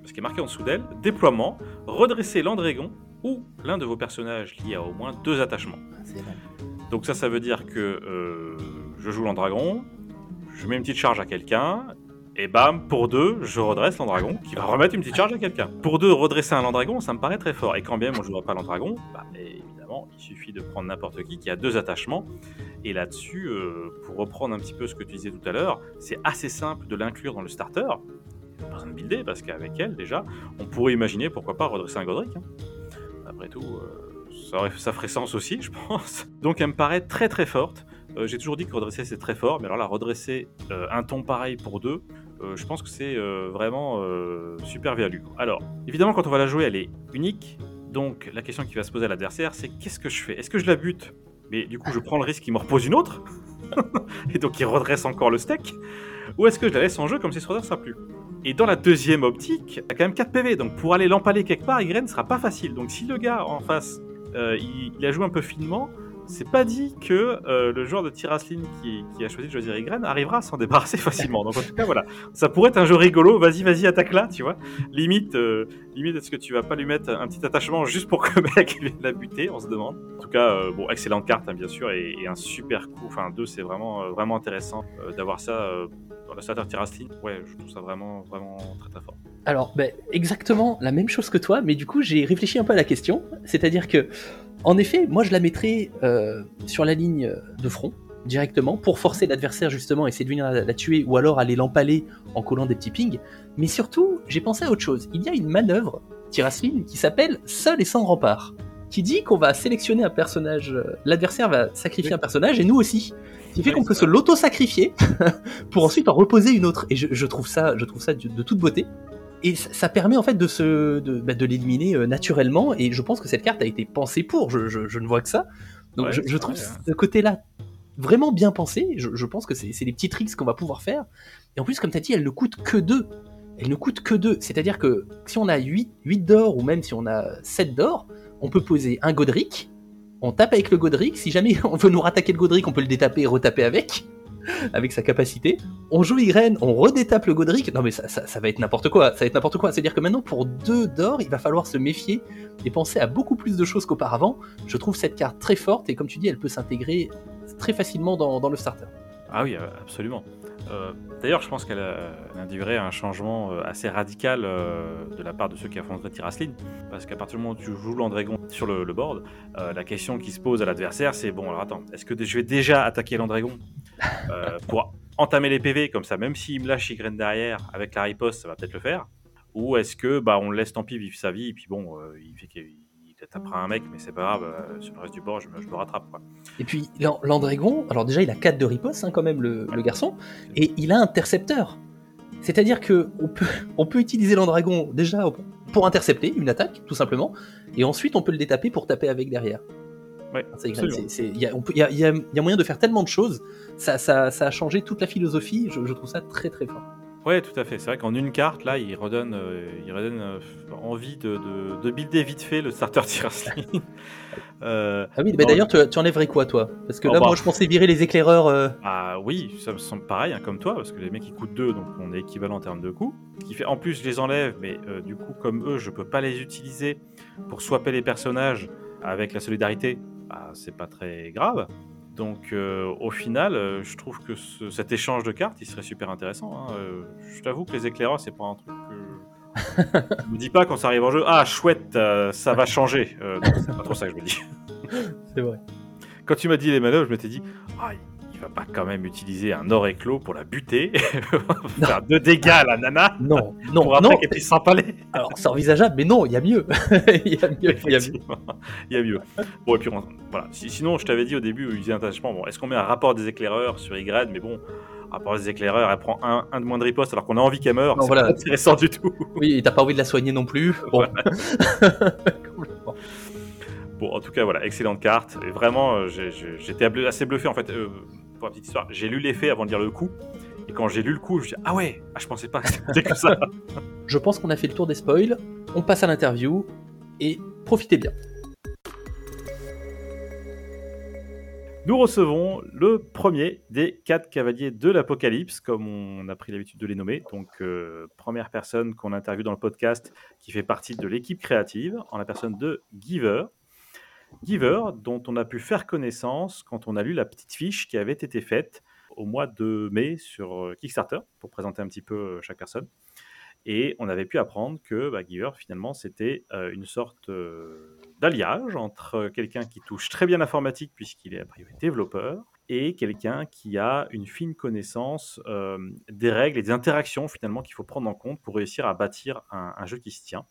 Parce qu'il y a marqué en dessous d'elle, déploiement, redresser l'Andrégon ou l'un de vos personnages qui a au moins deux attachements. Ah, Donc ça, ça veut dire que je joue l'Andragon, je mets une petite charge à quelqu'un, et bam, pour deux, je redresse l'Andragon, qui va remettre une petite charge à quelqu'un. Pour deux, redresser un Landragon, ça me paraît très fort. Et quand bien on ne jouera pas l'Andragon, bah, évidemment, il suffit de prendre n'importe qui qui a deux attachements. Et là-dessus, euh, pour reprendre un petit peu ce que tu disais tout à l'heure, c'est assez simple de l'inclure dans le starter. Pas besoin de builder, parce qu'avec elle, déjà, on pourrait imaginer, pourquoi pas, redresser un Godric. Hein. Après tout, euh, ça, ferait sens aussi, je pense. Donc elle me paraît très très forte. Euh, j'ai toujours dit que redresser c'est très fort, mais alors là, redresser un ton pareil pour deux, euh, je pense que c'est vraiment super value. Alors, évidemment, quand on va la jouer, elle est unique. Donc, la question qui va se poser à l'adversaire, c'est qu'est-ce que je fais? Est-ce que je la bute? Mais du coup, je prends le risque qu'il me repose une autre? <laughs> Et donc il redresse encore le steak Ou est-ce que je la laisse en jeu comme si ce redressera plus? Et dans la deuxième optique, y a quand même 4 PV, donc pour aller l'empaler quelque part, Y ne sera pas facile. Donc si le gars en face, il, il, a joué un peu finement, c'est pas dit que euh, le joueur de Tirasline qui, a choisi de choisir arrivera à s'en débarrasser <laughs> facilement. Donc en tout cas, voilà, ça pourrait être un jeu rigolo. Vas-y, vas-y, attaque là, tu vois. Limite, euh, limite, est-ce que tu vas pas lui mettre un petit attachement juste pour que le mec <laughs> vienne la buter? On se demande. En tout cas, euh, bon, excellente carte, hein, bien sûr, et, un super coup. Enfin, deux, c'est vraiment, vraiment intéressant d'avoir ça dans le starter Tirasline. Ouais, je trouve ça vraiment, vraiment très très fort. Alors, ben, exactement la même chose que toi, mais du coup, j'ai réfléchi un peu à la question. C'est-à-dire que en effet, moi je la mettrais euh, sur la ligne de front directement pour forcer l'adversaire justement à essayer de venir la, tuer ou alors aller l'empaler en collant des petits pings. Mais surtout, j'ai pensé à autre chose. Il y a une manœuvre Tirasline qui s'appelle Seul et sans rempart, qui dit qu'on va sélectionner un personnage, euh, l'adversaire va sacrifier un personnage et nous aussi. Ce qui fait qu'on peut se l'auto-sacrifier <laughs> pour ensuite en reposer une autre. Et je, trouve ça, je trouve ça de toute beauté et ça permet en fait de se de, bah, de l'éliminer euh, naturellement. Et je pense que cette carte a été pensée pour. Je, je, ne vois que ça. Donc je, trouve hein. ce côté là vraiment bien pensé. Je, pense que c'est des petits tricks qu'on va pouvoir faire. Et en plus comme tu as dit elle ne coûte que 2 elle ne coûte que 2 c'est à dire que si on a 8, 8 d'or ou même si on a 7 d'or on peut poser un Godric. On tape avec le Godric. Si jamais <laughs> on veut nous rattaquer le Godric on peut le détaper et retaper avec <laughs> avec sa capacité. On joue Irène, on redétape le Godric. Non mais ça, va être n'importe quoi. Ça va être n'importe quoi. C'est-à-dire que maintenant pour deux d'or, il va falloir se méfier et penser à beaucoup plus de choses qu'auparavant. Je trouve cette carte très forte et comme tu dis, elle peut s'intégrer très facilement dans, le starter. Ah oui, euh, absolument. Euh, d'ailleurs, je pense qu'elle induirait un changement euh, assez radical de la part de ceux qui affronteraient Tirasline. Parce qu'à partir du moment où tu joues l'Andrégon sur le, board, la question qui se pose à l'adversaire, c'est bon, alors attends, est-ce que je vais déjà attaquer l'Andrégon? <laughs> euh, pour entamer les PV comme ça, même s'il me lâche Ygraine derrière avec la riposte, ça va peut-être le faire. Ou est-ce que bah on le laisse tant pis vivre sa vie et puis bon, euh, il fait qu'il tapera un mec, mais c'est pas grave, euh, sur le reste du bord, je me, rattrape. Quoi. Et puis l'Andrégon, alors déjà il a 4 de riposte hein, quand même le, garçon, et il a intercepteur. C'est-à-dire que on peut, <laughs> on peut utiliser l'Andragon déjà pour intercepter une attaque, tout simplement, et ensuite on peut le détaper pour taper avec derrière. Il y, a moyen de faire tellement de choses. Ça, ça, a changé toute la philosophie. Je, trouve ça très très fort. Ouais, tout à fait. C'est vrai qu'en une carte, là, il redonne, euh, il redonne euh, envie de, de, builder vite fait le starter <laughs> Tirasling. euh, ah oui, mais d'ailleurs, tu, tu, enlèverais quoi, toi? Parce que là, moi, je pensais virer les éclaireurs. Ah oui, ça me semble pareil, hein, comme toi, parce que les mecs, ils coûtent 2, donc on est équivalent en termes de coûts. Qui fait, en plus, je les enlève, mais du coup, comme eux, je peux pas les utiliser pour swapper les personnages avec la solidarité. Bah, c'est pas très grave. Donc euh, au final, euh, je trouve que cet échange de cartes, il serait super intéressant. Hein. Euh, je t'avoue que les éclaireurs, c'est pas un truc que... <laughs> je me dis pas quand ça arrive en jeu, ah chouette, ça va changer. c'est pas trop ça que je me dis. c'est vrai. Quand tu m'as dit les manœuvres, je m'étais dit, ah, il va pas quand même utiliser un or éclos pour la buter, <laughs> faire deux dégâts à la nana. Non, non, pour après non. qu'elle puisse s'empaler. Alors c'est envisageable, mais non, il y a mieux. <laughs> Il y a mieux, il y a mieux. Y a. Bon, et puis on- voilà. Si- sinon, je t'avais dit au début, il disait attachement, bon, est-ce qu'on met un rapport des éclaireurs sur Y Mais bon, rapport des éclaireurs, elle prend un, un de moins de riposte alors qu'on a envie qu'elle meure. Non, c'est voilà. pas intéressant du tout. Oui, et t'as pas envie de la soigner non plus. <laughs> Bon. En tout cas, voilà, excellente carte. Et vraiment, euh, j'étais assez bluffé en fait. Euh, pour la petite histoire, j'ai lu l'effet avant de lire le coup. Et quand j'ai lu le coup, je me suis dit, ah ouais, ah, je pensais pas que c'était que ça. <laughs> Je pense qu'on a fait le tour des spoils. On passe à l'interview et profitez bien. Nous recevons le premier des quatre cavaliers de l'Apocalypse, comme on a pris l'habitude de les nommer. Donc, euh, première personne qu'on interviewe dans le podcast qui fait partie de l'équipe créative, en la personne de Giver. Giver, dont on a pu faire connaissance quand on a lu la petite fiche qui avait été faite au mois de mai sur euh, Kickstarter, pour présenter un petit peu euh, chaque personne. Et on avait pu apprendre que bah, Giver, finalement, c'était euh, une sorte d'alliage entre quelqu'un qui touche très bien l'informatique, puisqu'il est a priori développeur, et quelqu'un qui a une fine connaissance des règles et des interactions, finalement, qu'il faut prendre en compte pour réussir à bâtir un, un jeu qui se tient.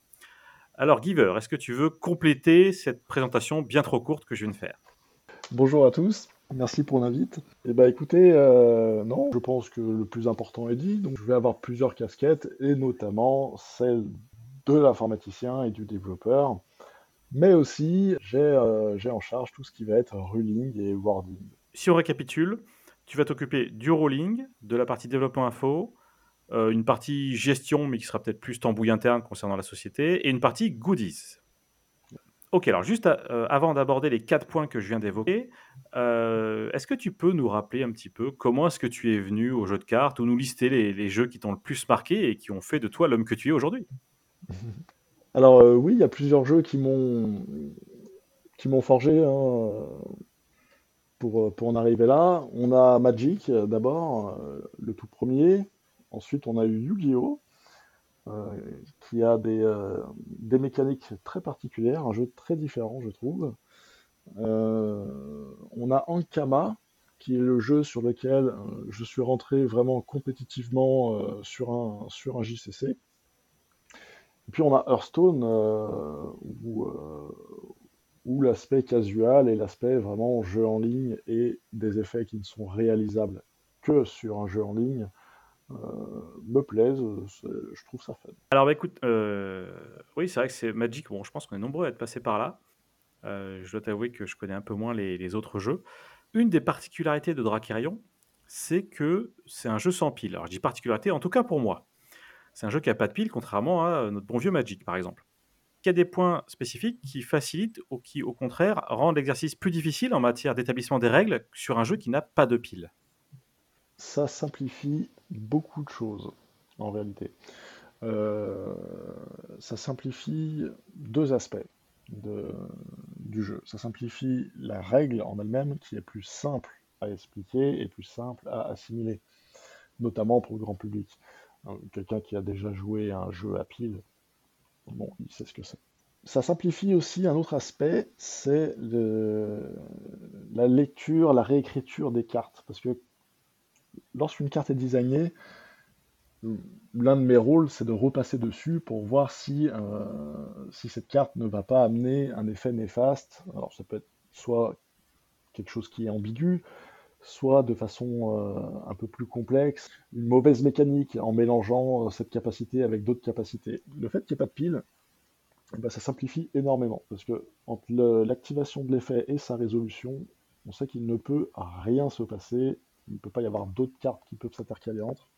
Alors, Giver, est-ce que tu veux compléter cette présentation bien trop courte que je viens de faire? Bonjour à tous, merci pour l'invite. Eh ben écoutez, euh, non, je pense que le plus important est dit, donc je vais avoir plusieurs casquettes, et notamment celle de l'informaticien et du développeur, mais aussi j'ai euh, en charge tout ce qui va être ruling et wording. Si on récapitule, tu vas t'occuper du rolling, de la partie développement info, euh, une partie gestion, mais qui sera peut-être plus tambouille interne concernant la société, et une partie goodies. Ok, alors juste euh, avant d'aborder les quatre points que je viens d'évoquer, euh, est-ce que tu peux nous rappeler un petit peu comment est-ce que tu es venu au jeu de cartes ou nous lister les, jeux qui t'ont le plus marqué et qui ont fait de toi l'homme que tu es aujourd'hui? <laughs> Alors oui, il y a plusieurs jeux qui m'ont qui m'ont forgé hein, pour, pour en arriver là. On a Magic d'abord, le tout premier. Ensuite, on a eu Yu-Gi-Oh! euh, qui a des, euh, des mécaniques très particulières, un jeu très différent, je trouve. Euh, on a Ankama, qui est le jeu sur lequel je suis rentré vraiment compétitivement sur un, sur un JCC. Et puis on a Hearthstone, où, où l'aspect casual et l'aspect vraiment jeu en ligne et des effets qui ne sont réalisables que sur un jeu en ligne euh, me plaisent. Je trouve ça fun. Alors, bah, écoute, euh, oui, c'est vrai que c'est Magic. Bon, je pense qu'on est nombreux à être passés par là. Euh, je dois t'avouer que je connais un peu moins les, autres jeux. Une des particularités de Dracarion, c'est que c'est un jeu sans pile. Alors, je dis particularité, en tout cas pour moi. C'est un jeu qui n'a pas de pile, contrairement à notre bon vieux Magic, par exemple. Il y a des points spécifiques qui facilitent ou qui, au contraire, rendent l'exercice plus difficile en matière d'établissement des règles sur un jeu qui n'a pas de pile. Ça simplifie beaucoup de choses, en réalité. Euh, ça simplifie deux aspects du jeu. Ça simplifie la règle en elle-même, qui est plus simple à expliquer et plus simple à assimiler, notamment pour le grand public. Hein, Quelqu'un qui a déjà joué à un jeu à pile, bon, il sait ce que c'est. Ça simplifie aussi un autre aspect, c'est la lecture, la réécriture des cartes. Parce que lorsqu'une carte est designée, l'un de mes rôles, c'est de repasser dessus pour voir si, euh, si cette carte ne va pas amener un effet néfaste. Alors ça peut être soit quelque chose qui est ambigu, soit de façon euh, un peu plus complexe, une mauvaise mécanique en mélangeant euh, cette capacité avec d'autres capacités. Le fait qu'il n'y ait pas de pile, eh ben, ça simplifie énormément, parce que entre l'activation de l'effet et sa résolution, on sait qu'il ne peut rien se passer, il ne peut pas y avoir d'autres cartes qui peuvent s'intercaler entre.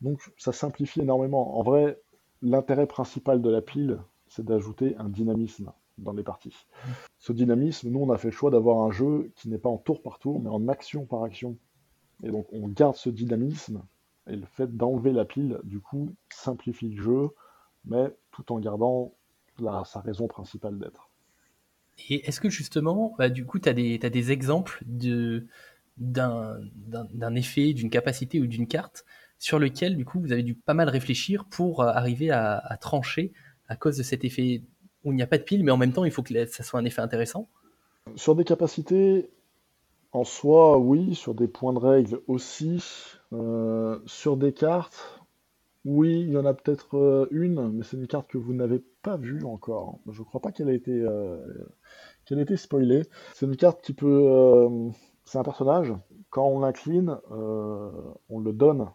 Donc ça simplifie énormément. En vrai, l'intérêt principal de la pile, c'est d'ajouter un dynamisme dans les parties. Ce dynamisme, nous, on a fait le choix d'avoir un jeu qui n'est pas en tour par tour, mais en action par action. Et donc on garde ce dynamisme, et le fait d'enlever la pile, du coup, simplifie le jeu, mais tout en gardant sa raison principale d'être. Et est-ce que justement, bah, du coup, tu as des exemples de, d'un, effet, d'une capacité ou d'une carte sur lequel, du coup, vous avez dû pas mal réfléchir pour euh, arriver à, trancher à cause de cet effet où il n'y a pas de pile, mais en même temps, il faut que ça soit un effet intéressant Sur des capacités, En soi, oui, sur des points de règle aussi. Euh, sur des cartes, oui, il y en a peut-être euh, une, mais c'est une carte que vous n'avez pas vue encore. Je crois pas qu'elle ait été, qu'elle été spoilée. C'est une carte qui peut. C'est un personnage. Quand on l'incline, euh, on le donne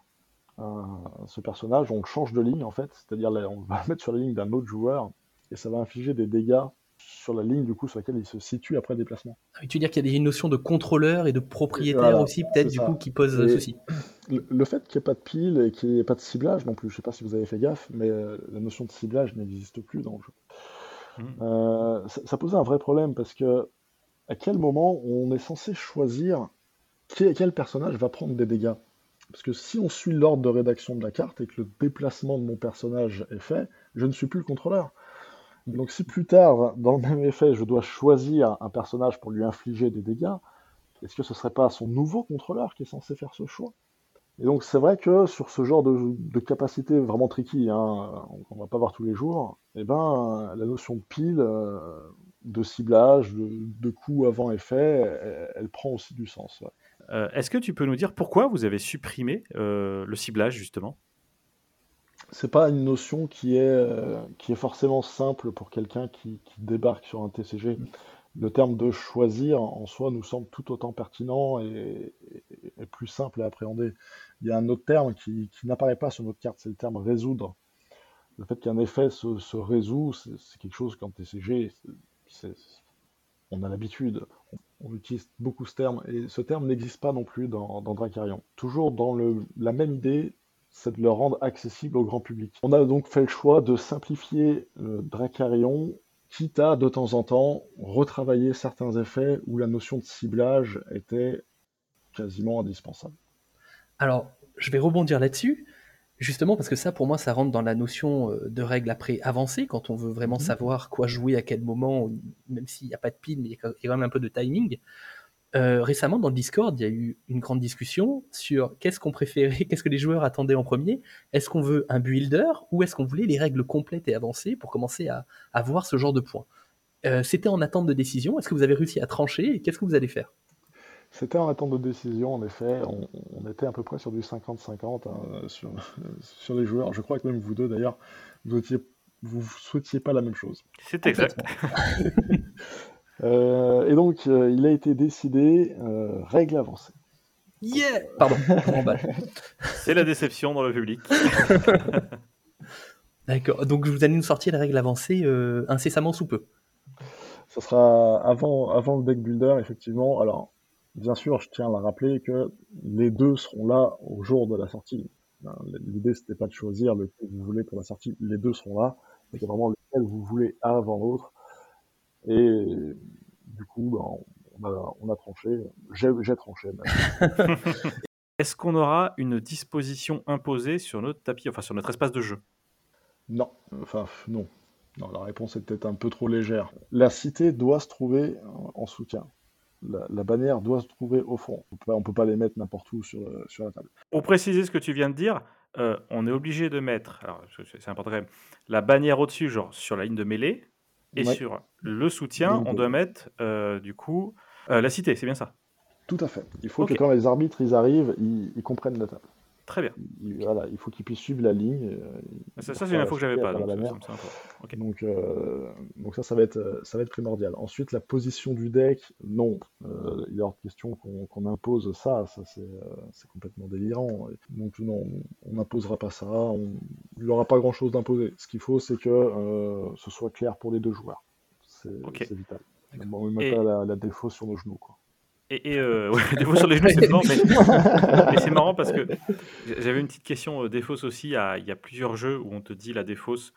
à ce personnage, on le change de ligne en fait. C'est-à-dire, on va le <laughs> mettre sur la ligne d'un autre joueur et ça va infliger des dégâts sur la ligne du coup sur laquelle il se situe après le déplacement. Ah Tu veux dire qu'il y a des notions de contrôleur et de propriétaire Voilà, aussi, peut-être, du ça. coup, qui posent Et- souci. Le, le fait qu'il n'y ait pas de pile et qu'il n'y ait pas de ciblage non plus, je sais pas si vous avez fait gaffe, mais euh, la notion de ciblage n'existe plus dans le jeu. Mhm. Euh, ça, ça posait un vrai problème parce que à quel moment on est censé choisir quel personnage va prendre des dégâts? Parce que si on suit l'ordre de rédaction de la carte et que le déplacement de mon personnage est fait, je ne suis plus le contrôleur. Donc si plus tard, dans le même effet, je dois choisir un personnage pour lui infliger des dégâts, est-ce que ce serait pas son nouveau contrôleur qui est censé faire ce choix? Et donc c'est vrai que sur ce genre de, capacité vraiment tricky, hein, on va pas voir tous les jours, eh ben la notion de pile, euh, de ciblage, de, de coup avant effet, elle, elle prend aussi du sens. ouais. Euh, Est-ce que tu peux nous dire pourquoi vous avez supprimé euh, le ciblage, justement? C'est pas une notion qui est, euh, qui est forcément simple pour quelqu'un qui, qui débarque sur un TCG. Le terme de choisir en soi nous semble tout autant pertinent et, et- et plus simple à appréhender. Il y a un autre terme qui, qui n'apparaît pas sur notre carte, c'est le terme résoudre. Le fait qu'un effet se, se résout, c'est quelque chose qu'en TCG, on a l'habitude. On, utilise beaucoup ce terme et ce terme n'existe pas non plus dans, Dracarion. Toujours dans la même idée, c'est de le rendre accessible au grand public. On a donc fait le choix de simplifier euh, Dracarion, quitte à de temps en temps retravailler certains effets où la notion de ciblage était quasiment indispensable. Alors, je vais rebondir là-dessus, justement parce que ça, pour moi, ça rentre dans la notion euh, de règle après avancée, quand on veut vraiment Mhm. savoir quoi jouer à quel moment, même s'il n'y a pas de pile, mais il y a quand même un peu de timing. Euh, récemment, dans le Discord, il y a eu une grande discussion sur qu'est-ce qu'on préférait, <laughs> qu'est-ce que les joueurs attendaient en premier. Est-ce qu'on veut un builder ou est-ce qu'on voulait les règles complètes et avancées pour commencer à, à voir ce genre de points? Euh, C'était en attente de décision. Est-ce que vous avez réussi à trancher et qu'est-ce que vous allez faire? C'était en attente de décision, en effet. On, on était à peu près sur du 50-50 hein, sur, <laughs> sur les joueurs. Je crois que même vous deux, d'ailleurs, vous ne vous souhaitiez pas la même chose. C'est exact. <laughs> Euh, et donc, euh, il a été décidé, euh, règle avancée. Yeah Pardon. C'est la déception dans le public. <laughs> D'accord. Donc vous allez nous sortir les règles avancées euh, incessamment sous peu. Ça sera avant, avant le deck builder, effectivement. Alors, bien sûr, je tiens à la rappeler que les deux seront là au jour de la sortie. Hein, L'idée, c'était pas de choisir lequel vous voulez pour la sortie. Les deux seront là. C'est vraiment lequel vous voulez avant l'autre. Et du coup, ben, on, a, on a tranché. J'ai j'ai tranché. même. <laughs> Est-ce qu'on aura une disposition imposée sur notre tapis, enfin sur notre espace de jeu? Non, enfin non. Non, la réponse est peut-être un peu trop légère. La cité doit se trouver en soutien. La, la bannière doit se trouver au fond. On on peut pas les mettre n'importe où sur, le- sur la table. Pour préciser ce que tu viens de dire, euh, on est obligé de mettre, c'est c'est important quand même, la bannière au-dessus, genre sur la ligne de mêlée, et Ouais, sur le soutien, on doit mettre euh, du coup euh, la cité, c'est bien ça? Tout à fait. Il faut que quand les arbitres ils arrivent, ils, ils comprennent la table. Très bien. Voilà, il faut qu'ils puissent suivre la ligne. euh, Ça, c'est une info que j'avais pas, donc ça. Donc, euh, donc ça, ça va être, euh, ça va être primordial. Ensuite, la position du deck, non. Euh, il est hors de question qu'on impose ça. Ça, c'est complètement délirant. Donc, non, on n'imposera pas ça. On- il n'y aura pas grand-chose d'imposé. Ce qu'il faut, c'est que euh, ce soit clair pour les deux joueurs. C'est vital. Bon, on ne met Et- pas la, la défaut sur nos genoux. Quoi. Et, et euh, <laughs> ouais, défaut sur les genoux, c'est mort, mais, <laughs> mais c'est marrant parce que j'avais une petite question euh, défausse aussi. à- il y a plusieurs jeux où on te dit la défausse,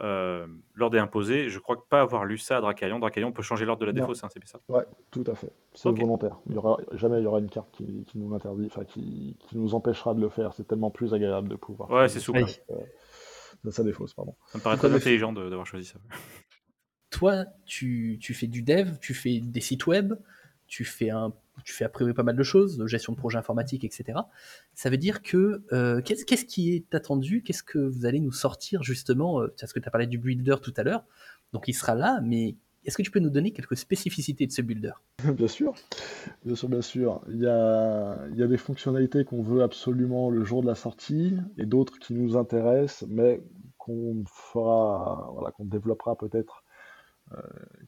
euh, l'ordre est imposé. Je crois que pas avoir lu ça à Dracarion. Dracarion peut changer l'ordre de la Non. défausse, hein, c'est bien ça Ouais, tout à fait. C'est Ok. volontaire. Il y aura, jamais il y aura une carte qui, qui nous interdit, enfin qui, qui nous empêchera de le faire. C'est tellement plus agréable de pouvoir. Ouais, c'est souple. Oui. De sa défausse, pardon. Ça me paraît très intelligent d'avoir choisi ça. Toi, tu, tu fais du dev, tu fais des sites web, tu fais, un, a priori pas mal de choses, de gestion de projet informatique, etc. Ça veut dire que euh, qu'est-ce qui est attendu? Qu'est-ce que vous allez nous sortir justement euh, Parce que tu as parlé du builder tout à l'heure, donc il sera là, mais Est-ce que tu peux nous donner quelques spécificités de ce builder? <laughs> Bien sûr, bien sûr, bien sûr. Il y a, il y a des fonctionnalités qu'on veut absolument le jour de la sortie et d'autres qui nous intéressent, mais qu'on voilà, qu'on développera peut-être euh,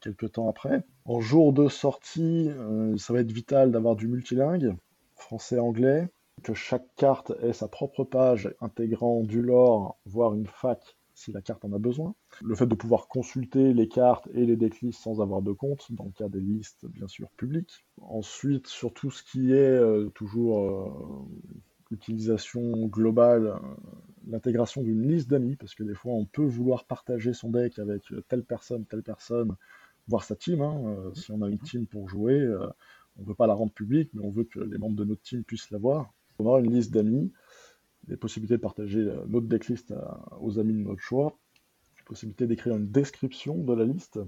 quelques temps après. En jour de sortie, euh, ça va être vital d'avoir du multilingue, français-anglais, que chaque carte ait sa propre page intégrant du lore, voire une fac si la carte en a besoin. Le fait de pouvoir consulter les cartes et les decklists sans avoir de compte, dans le cas des listes bien sûr publiques. Ensuite, sur tout ce qui est euh, toujours l'utilisation globale, l'intégration d'une liste d'amis, parce que des fois on peut vouloir partager son deck avec telle personne, telle personne, voire sa team. Hein. Euh, si on a une team pour jouer, euh, on ne veut pas la rendre publique, mais on veut que les membres de notre team puissent la voir. On aura une liste d'amis, des possibilités de partager euh, notre decklist aux amis de notre choix, possibilité d'écrire une description de la liste,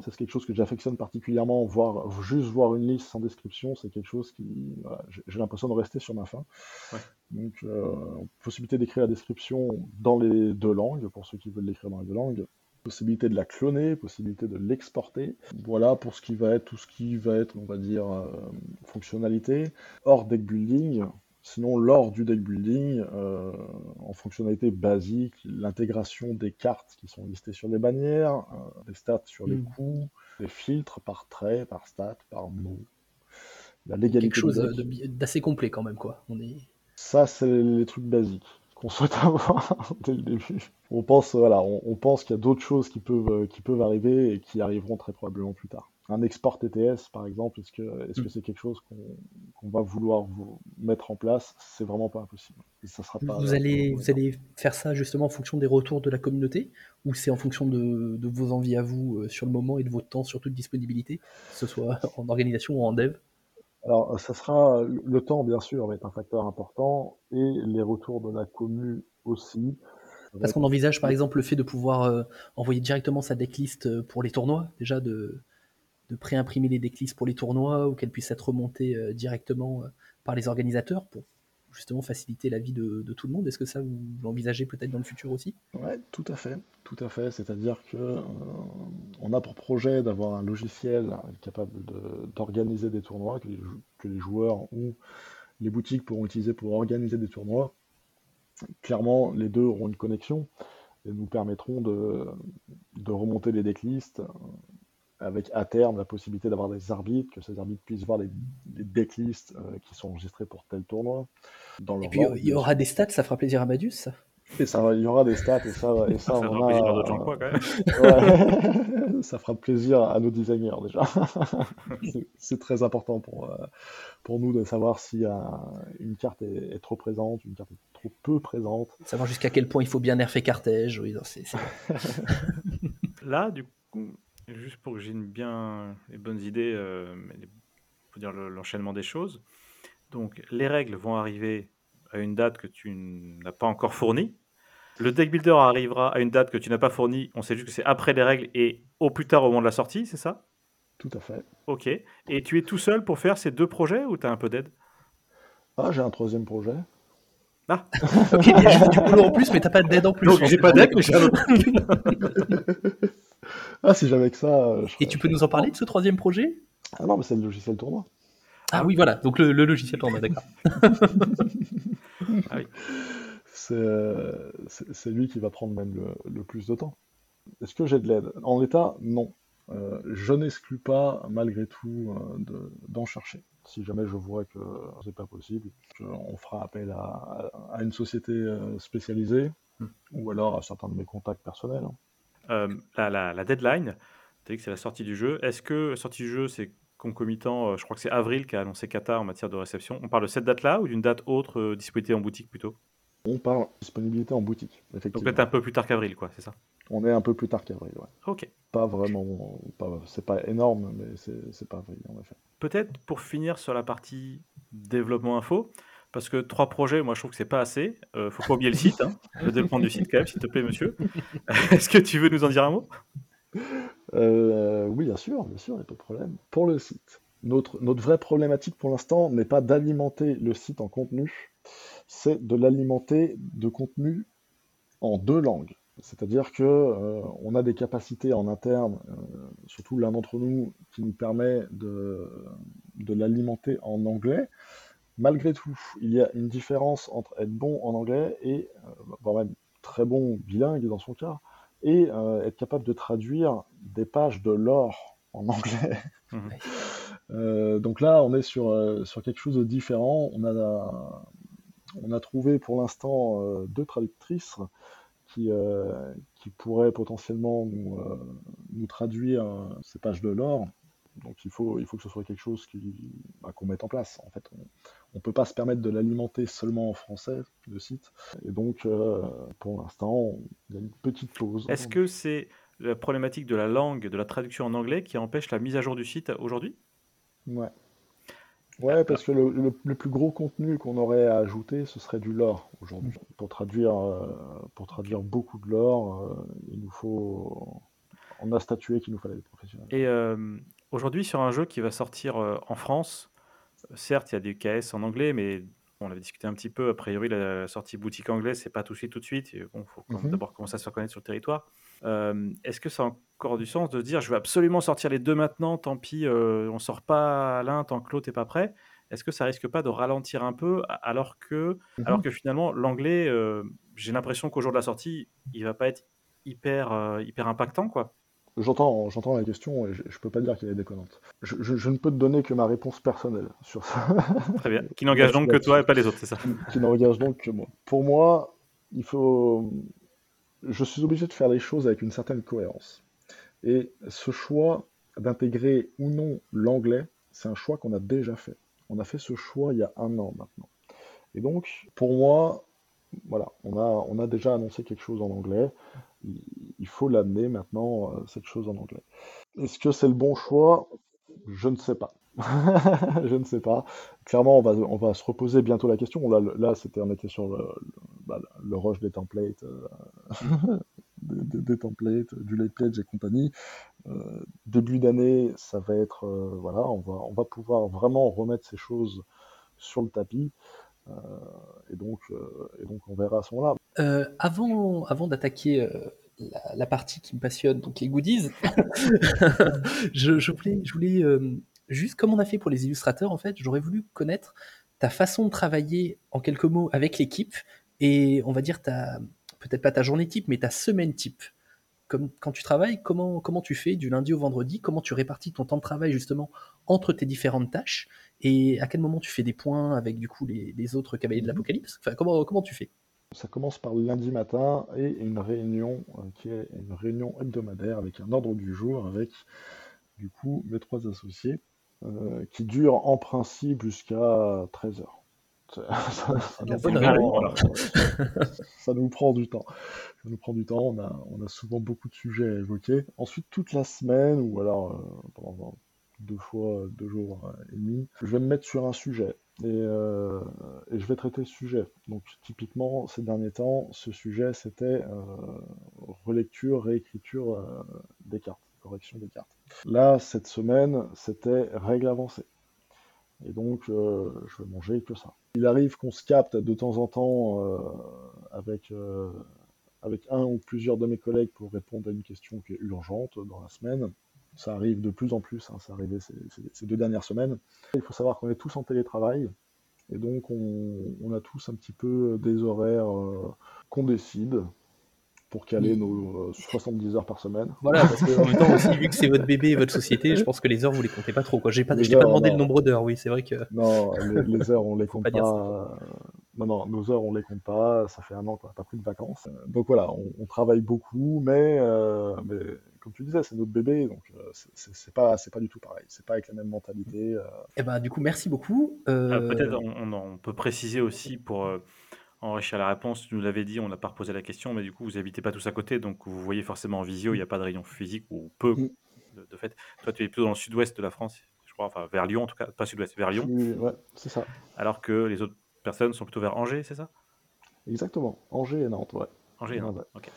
c'est quelque chose que j'affectionne particulièrement, voir, juste voir une liste sans description, c'est quelque chose qui, j'ai l'impression de rester sur ma faim. Donc, euh, possibilité d'écrire la description dans les deux langues, pour ceux qui veulent l'écrire dans les deux langues. Possibilité de la cloner, possibilité de l'exporter. Voilà pour ce qui va être tout ce qui va être, on va dire, euh, fonctionnalité. Hors deck building, Sinon, lors du deck building, euh, en fonctionnalité basique, l'intégration des cartes qui sont listées sur les bannières, euh, des stats sur les hmm. coups, des filtres par trait, par stat, par mot. La légalité Quelque chose d'assez complet quand même, quoi. On est... Ça, c'est les trucs basiques qu'on <laughs> souhaite avoir dès le début. On pense, voilà, on, pense qu'il y a d'autres choses qui peuvent, euh, qui peuvent arriver et qui arriveront très probablement plus tard un export TTS, par exemple, est-ce que est-ce que mm. c'est quelque chose qu'on va vouloir vous mettre en place? C'est vraiment pas impossible. ça sera pas, vous, allez, vous allez faire ça justement en fonction des retours de la communauté? Ou c'est en fonction de, de, vos envies à vous euh, sur le moment et de votre temps, surtout de disponibilité, que ce soit <laughs> en organisation ou en dev? Alors, ça sera le temps, bien sûr, va être un facteur important, et les retours de la commune aussi. Parce qu'on envisage, par exemple, le fait de pouvoir euh, envoyer directement sa decklist euh, pour les tournois, déjà de, de préimprimer les decklists pour les tournois ou qu'elles puissent être remontées euh, directement euh, par les organisateurs pour justement faciliter la vie de, tout le monde. Est-ce que ça, vous l'envisagez peut-être dans le futur aussi? Ouais, tout à fait, tout à fait. C'est-à-dire que euh, on a pour projet d'avoir un logiciel capable d'organiser des tournois que les, joueurs ou les boutiques pourront utiliser pour organiser des tournois. Clairement, les deux auront une connexion et nous permettront de, de remonter les decklists avec à terme la possibilité d'avoir des arbitres, que ces arbitres puissent voir les, decklists euh, qui sont enregistrés pour tel tournoi. Dans et puis il y aura des stats, ça fera plaisir à Madius. Et ça, il y aura des stats et ça, et <laughs> ça, ça fera plaisir à d'autres gens quoi quand même. <laughs> ça fera plaisir à nos designers déjà. <laughs> c'est très important pour, euh, pour nous de savoir si une carte est, trop présente, une carte est trop peu présente. Savoir jusqu'à quel point il faut bien nerfer Cartège. Oui, Là, du coup, Juste pour que j'ai bien les bonnes idées, euh, faut dire l'enchaînement des choses. Donc, les règles vont arriver à une date que tu n'as pas encore fournie. Le deck builder arrivera à une date que tu n'as pas fournie. On sait juste que c'est après les règles et au plus tard au moment de la sortie, c'est ça? Tout à fait. Ok. Et tu es tout seul pour faire ces deux projets ou tu as un peu d'aide? Ah, j'ai un troisième projet. Ah Ok, il y a juste du boulot en plus, mais t'as pas d'aide en plus. Donc j'ai pas d'aide, mais j'ai un autre. <laughs> Ah, si j'avais que ça. Euh, Et tu peux nous en parler de ce troisième projet? Ah non, mais c'est le logiciel tournoi. Ah oui, voilà, donc le, logiciel tournoi, d'accord. <laughs> ah oui. Euh, c'est lui qui va prendre même le, plus de temps. Est-ce que j'ai de l'aide? En l'état, non. Euh, je n'exclus pas, malgré tout, d'en chercher. Si jamais je vois que c'est pas possible, on fera appel à, une société spécialisée hmm. ou alors à certains de mes contacts personnels. Hein. Euh, la, deadline, tu que c'est la sortie du jeu. Est-ce que la sortie du jeu, c'est concomitant euh, Je crois que c'est avril qui a annoncé Qatar en matière de réception. On parle de cette date-là ou d'une date autre, euh, disponibilité en boutique plutôt? On parle disponibilité en boutique, effectivement. Donc peut-être un peu plus tard qu'avril, quoi, c'est ça? On est un peu plus tard qu'avril, ouais. Ok. Pas vraiment, c'est pas énorme, mais c'est pas avril, en effet. Peut-être pour finir sur la partie développement info, parce que trois projets, moi je trouve que c'est pas assez. Euh, faut pas oublier le site, hein. le développement du site quand même, s'il te plaît, monsieur. Est-ce que tu veux nous en dire un mot? Euh, Oui, bien sûr, bien sûr, il n'y a pas de problème. Pour le site, notre, vraie problématique pour l'instant n'est pas d'alimenter le site en contenu, c'est de l'alimenter de contenu en deux langues. C'est-à-dire que euh, on a des capacités en interne, euh, surtout l'un d'entre nous, qui nous permet de l'alimenter en anglais. Malgré tout, il y a une différence entre être bon en anglais et, euh, voire même très bon bilingue dans son cas, et euh, être capable de traduire des pages de lore en anglais. Mhm. <laughs> Euh, donc là, on est sur, euh, sur quelque chose de différent. On a, on a trouvé pour l'instant euh, deux traductrices qui, euh, qui pourraient potentiellement nous, euh, nous traduire ces pages de lore. Donc il faut, il faut que ce soit quelque chose qui, bah, qu'on mette en place. En fait, on ne peut pas se permettre de l'alimenter seulement en français, le site. Et donc, euh, pour l'instant, il y a une petite pause. Est-ce que c'est la problématique de la langue, de la traduction en anglais qui empêche la mise à jour du site aujourd'hui? Ouais. Ouais, parce que le, le- le plus gros contenu qu'on aurait à ajouter, ce serait du lore aujourd'hui. Pour traduire, euh, pour traduire beaucoup de lore, euh, il nous faut. On a statué qu'il nous fallait des professionnels. Et euh, aujourd'hui, sur un jeu qui va sortir euh, en France, euh, certes, il y a des KS en anglais, mais on avait discuté un petit peu. A priori, la, sortie boutique anglaise, c'est pas tout de suite, tout de suite. Il bon, faut Mhm. d'abord commencer à se faire connaître sur le territoire. Euh, Est-ce que ça a encore du sens de dire, je vais absolument sortir les deux maintenant, tant pis, euh, on sort pas l'un tant que l'autre n'est pas prêt? Est-ce que ça risque pas de ralentir un peu, a- alors que, Mhm. alors que finalement, l'anglais, euh, j'ai l'impression qu'au jour de la sortie, il va pas être hyper, hyper impactant, quoi. J'entends, j'entends la question et je, je peux pas dire qu'elle est déconnante. Je, je- je ne peux te donner que ma réponse personnelle sur ça, <laughs> Très bien. Qui n'engage donc que toi et pas les autres, c'est ça qui n'engage donc que moi. Pour moi, il faut. Je suis obligé de faire les choses avec une certaine cohérence. Et ce choix d'intégrer ou non l'anglais, c'est un choix qu'on a déjà fait. On a fait ce choix il y a un an maintenant. Et donc, pour moi, voilà, on a, on a déjà annoncé quelque chose en anglais. Il, faut l'amener maintenant, euh, cette chose en anglais. Est-ce que c'est le bon choix? Je ne sais pas. <laughs> Je ne sais pas. Clairement, on va, on va se reposer bientôt la question. Là, c'était, on était sur le, le, bah, rush des templates, euh, <laughs> des, templates, du late et compagnie. Euh, début d'année, ça va être, voilà, on va, on va pouvoir vraiment remettre ces choses sur le tapis. Euh, et donc, euh, et donc, on verra à ce moment-là. Euh, avant avant d'attaquer la, partie qui me passionne, donc les goodies, <laughs> je, voulais, je voulais juste comme on a fait pour les illustrateurs, en fait, j'aurais voulu connaître ta façon de travailler en quelques mots avec l'équipe et on va dire ta peut-être pas ta journée type, mais ta semaine type. Comme quand tu travailles, comment comment tu fais du lundi au vendredi? Comment tu répartis ton temps de travail justement entre tes différentes tâches? Et à quel moment tu fais des points avec du coup les, les autres cavaliers de l'Apocalypse? Enfin, comment comment tu fais? Ça commence par le lundi matin et une réunion euh, qui est une réunion hebdomadaire avec un ordre du jour avec du coup mes trois associés euh, qui dure en principe jusqu'à 13 heures. Ça, <laughs> ça- ça La nous prend- <laughs> ça nous prend du temps. Ça nous prend du temps. On a, on a souvent beaucoup de sujets à évoquer. Ensuite, toute la semaine, ou alors euh, pendant deux fois deux jours euh, et demi, je vais me mettre sur un sujet et, euh, et je vais traiter le sujet. Donc typiquement, ces derniers temps, ce sujet, c'était euh, relecture, réécriture euh, des cartes, correction des cartes. Là, cette semaine, c'était règles avancées. Et donc, euh, je vais manger que ça. Il arrive qu'on se capte de temps en temps euh, euh, avec un ou plusieurs de mes collègues pour répondre à une question qui est urgente dans la semaine. Ça arrive de plus en plus, hein, ça arrivait ces, ces- ces deux dernières semaines. Il faut savoir qu'on est tous en télétravail, et donc on, on a tous un petit peu des horaires euh, qu'on décide pour caler Oui. nos euh, 70 heures par semaine. Voilà, parce que en même temps aussi, vu que c'est votre bébé et votre société, je pense que les heures vous les comptez pas trop. Quoi. J'ai pas, Les je t'ai pas demandé non. le nombre d'heures. Oui, c'est vrai que. Non, les, les heures, on les compte pas pas. Non, non, nos heures, on les compte pas. Ça fait un an qu'on n'a pas pris de vacances. Euh, Donc voilà, on, on travaille beaucoup, mais, euh, mais comme tu disais, c'est notre bébé, donc euh, c'est- pas, c'est pas du tout pareil. C'est pas avec la même mentalité. euh. Eh ben, du coup, merci beaucoup. Euh, Euh, Peut-être on, on- on peut préciser aussi pour euh, enrichir la réponse, tu nous l'avais dit, on n'a pas reposé la question, mais du coup vous habitez pas tous à côté, donc vous voyez forcément en visio, il n'y a pas de rayon physique ou peu Mm. de, de fait. Toi tu es plutôt dans le sud-ouest de la France, je crois, enfin vers Lyon en tout cas, pas sud-ouest, vers Lyon, Oui, ouais, c'est ça. alors que les autres personnes sont plutôt vers Angers, c'est ça? Exactement. Angers et Nantes, ouais. Angers, non Ouais, ouais. Ok,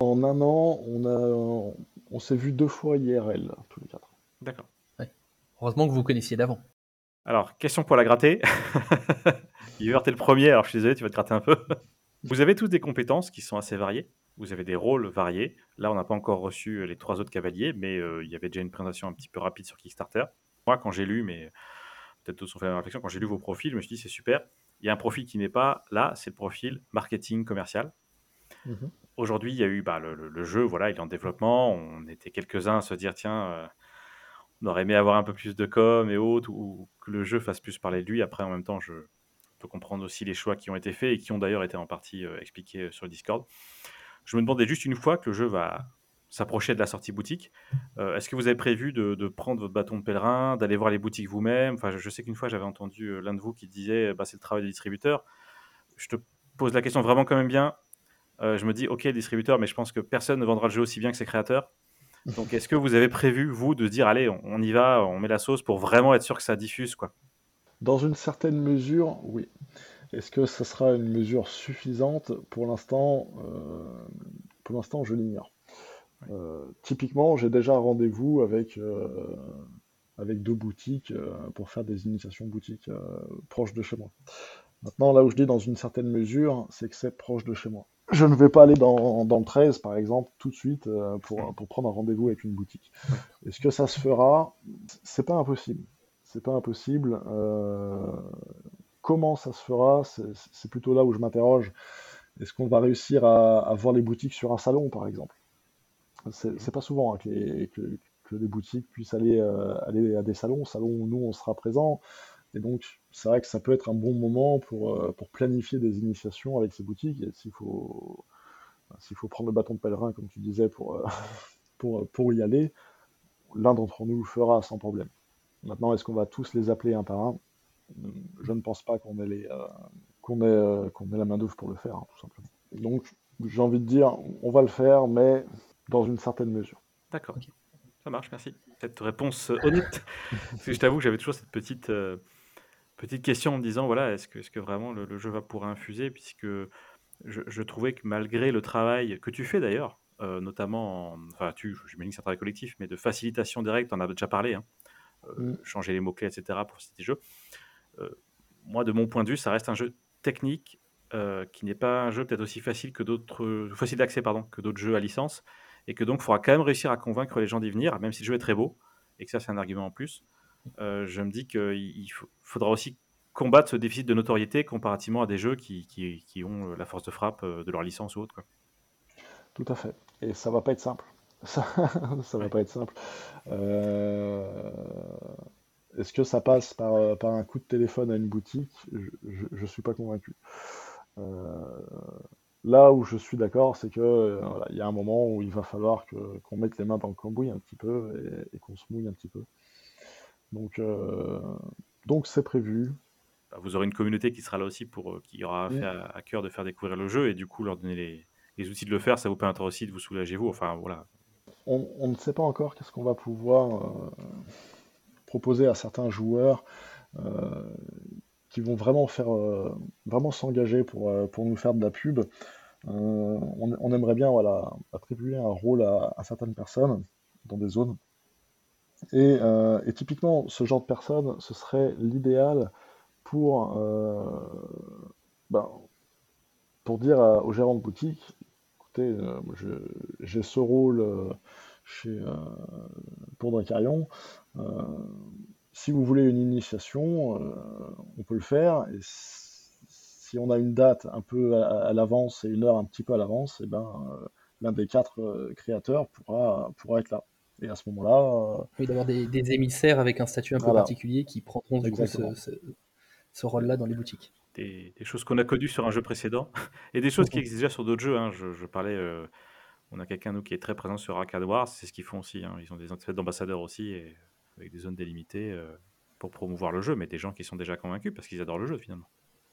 En un an, on a, on s'est vu deux fois IRL, tous les quatre. d'accord. Heureusement que vous connaissiez d'avant. Alors, question pour la gratter. <laughs> Yver, t'es le premier, alors je suis désolé, tu vas te gratter un peu. <laughs> Vous avez tous des compétences qui sont assez variées. vous avez des rôles variés. Là, on n'a pas encore reçu les trois autres cavaliers, mais il y avait déjà une présentation un petit peu rapide sur Kickstarter. Moi, quand j'ai lu, mais peut-être d'autres ont fait la réflexion, quand j'ai lu vos profils, je me suis dit c'est super. Il y a un profil qui n'est pas là, c'est le profil marketing commercial. Mhm. Aujourd'hui, il y a eu bah, le, jeu, voilà, il est en développement. On était quelques-uns à se dire tiens, euh, on aurait aimé avoir un peu plus de com et autres, ou, que le jeu fasse plus parler de lui. Après, en même temps, je peux comprendre aussi les choix qui ont été faits et qui ont d'ailleurs été en partie euh, expliqués sur le Discord. Je me demandais juste une fois que le jeu va s'approcher de la sortie boutique. Euh, est-ce que vous avez prévu de, prendre votre bâton de pèlerin, d'aller voir les boutiques vous-même? Enfin, je, sais qu'une fois, j'avais entendu euh, l'un de vous qui disait bah, c'est le travail des distributeurs. Je te pose la question vraiment quand même bien. Euh, je me dis ok, distributeur, mais je pense que personne ne vendra le jeu aussi bien que ses créateurs. Donc, est-ce que vous avez prévu, vous, de dire allez, on, y va, on met la sauce pour vraiment être sûr que ça diffuse quoi? Dans une certaine mesure, oui. Est-ce que ça sera une mesure suffisante? Pour l'instant, pour l'instant, je l'ignore. Euh, typiquement, j'ai déjà rendez-vous avec, euh, avec deux boutiques euh, pour faire des initiations boutiques proches de chez moi. Maintenant, là où je dis dans une certaine mesure, c'est que c'est proche de chez moi. Je ne vais pas aller dans, dans le 13, par exemple, tout de suite pour, pour prendre un rendez-vous avec une boutique. Est-ce que ça se fera? C'est pas impossible. C'est pas impossible. comment ça se fera? C'est plutôt là où je m'interroge. Est-ce qu'on va réussir à, à voir les boutiques sur un salon, par exemple? C'est pas souvent hein, que, les, que, les, boutiques puissent aller, euh, aller à des salons, salons où nous on sera présent. Et donc, c'est vrai que ça peut être un bon moment pour, euh, pour planifier des initiations avec ces boutiques. Et s'il faut, s'il faut prendre le bâton de pèlerin, comme tu disais, pour, euh, <laughs> pour, pour y aller, l'un d'entre nous le fera sans problème. Maintenant, est-ce qu'on va tous les appeler un par un? Je ne pense pas qu'on ait, les, qu'on ait, qu'on ait la main d'oeuvre pour le faire, hein, tout simplement. Donc, j'ai envie de dire, on va le faire, mais dans une certaine mesure. D'accord. Ça marche, merci. Cette réponse euh, honnête. <laughs> Parce que je t'avoue que j'avais toujours cette petite, euh, petite question en me disant voilà, est-ce que, est -ce que vraiment le, jeu va pouvoir infuser Puisque je, trouvais que malgré le travail que tu fais d'ailleurs, euh, notamment, enfin, tu, j'imagine que c'est un travail collectif, mais de facilitation directe, on en as déjà parlé, hein, mm. changer les mots-clés, etc., pour citer jeux. moi, de mon point de vue, ça reste un jeu technique qui n'est pas un jeu peut-être aussi facile que d'autres, facile d'accès, pardon, que d'autres jeux à licence et que donc il faudra quand même réussir à convaincre les gens d'y venir, même si le jeu est très beau, et que ça c'est un argument en plus. Euh, je me dis qu'il faudra aussi combattre ce déficit de notoriété comparativement à des jeux qui, qui, ont euh, la force de frappe euh, de leur licence ou autre. Quoi. Tout à fait. Et ça va pas être simple. <laughs> Ça, ça va pas être simple. Est-ce que ça passe par, par, un coup de téléphone à une boutique? Je ne suis pas convaincu. Là où je suis d'accord, c'est que euh, il y a un moment où il va falloir qu'on mette les mains dans le cambouis un petit peu et, qu'on se mouille un petit peu. Donc, euh, donc c'est prévu. Bah, vous aurez une communauté qui sera là aussi pour euh, qui aura fait à, cœur de faire découvrir le jeu et du coup leur donner les, outils de le faire. Ça vous permettra aussi de vous soulager vous. Enfin voilà. On, ne sait pas encore qu'est-ce qu'on va pouvoir proposer à certains joueurs qui vont vraiment faire euh, vraiment s'engager pour, euh, pour nous faire de la pub. Euh, on, aimerait bien voilà, attribuer un rôle à, certaines personnes dans des zones. Et, typiquement, ce genre de personnes, ce serait l'idéal pour, ben, pour dire aux gérants de boutique, écoutez, j'ai ce rôle chez, pour Dracarion, si vous voulez une initiation, euh, on peut le faire. Et si on a une date un peu à, l'avance et une heure un petit peu à l'avance, et eh ben, euh, l'un des quatre euh, créateurs pourra, pourra être là. Et à ce moment-là. oui, d'avoir des, émissaires avec un statut un peu particulier qui prendront du coup ce, rôle-là dans les boutiques. Des, choses qu'on a connues sur un jeu précédent <laughs> et des choses qui existent déjà sur d'autres jeux. Hein. Je, parlais. on a quelqu'un nous qui est très présent sur Arcade Wars, c'est ce qu'ils font aussi. Hein. Ils ont des ambassadeurs aussi. Et avec des zones délimitées euh, pour promouvoir le jeu, mais des gens qui sont déjà convaincus parce qu'ils adorent le jeu finalement.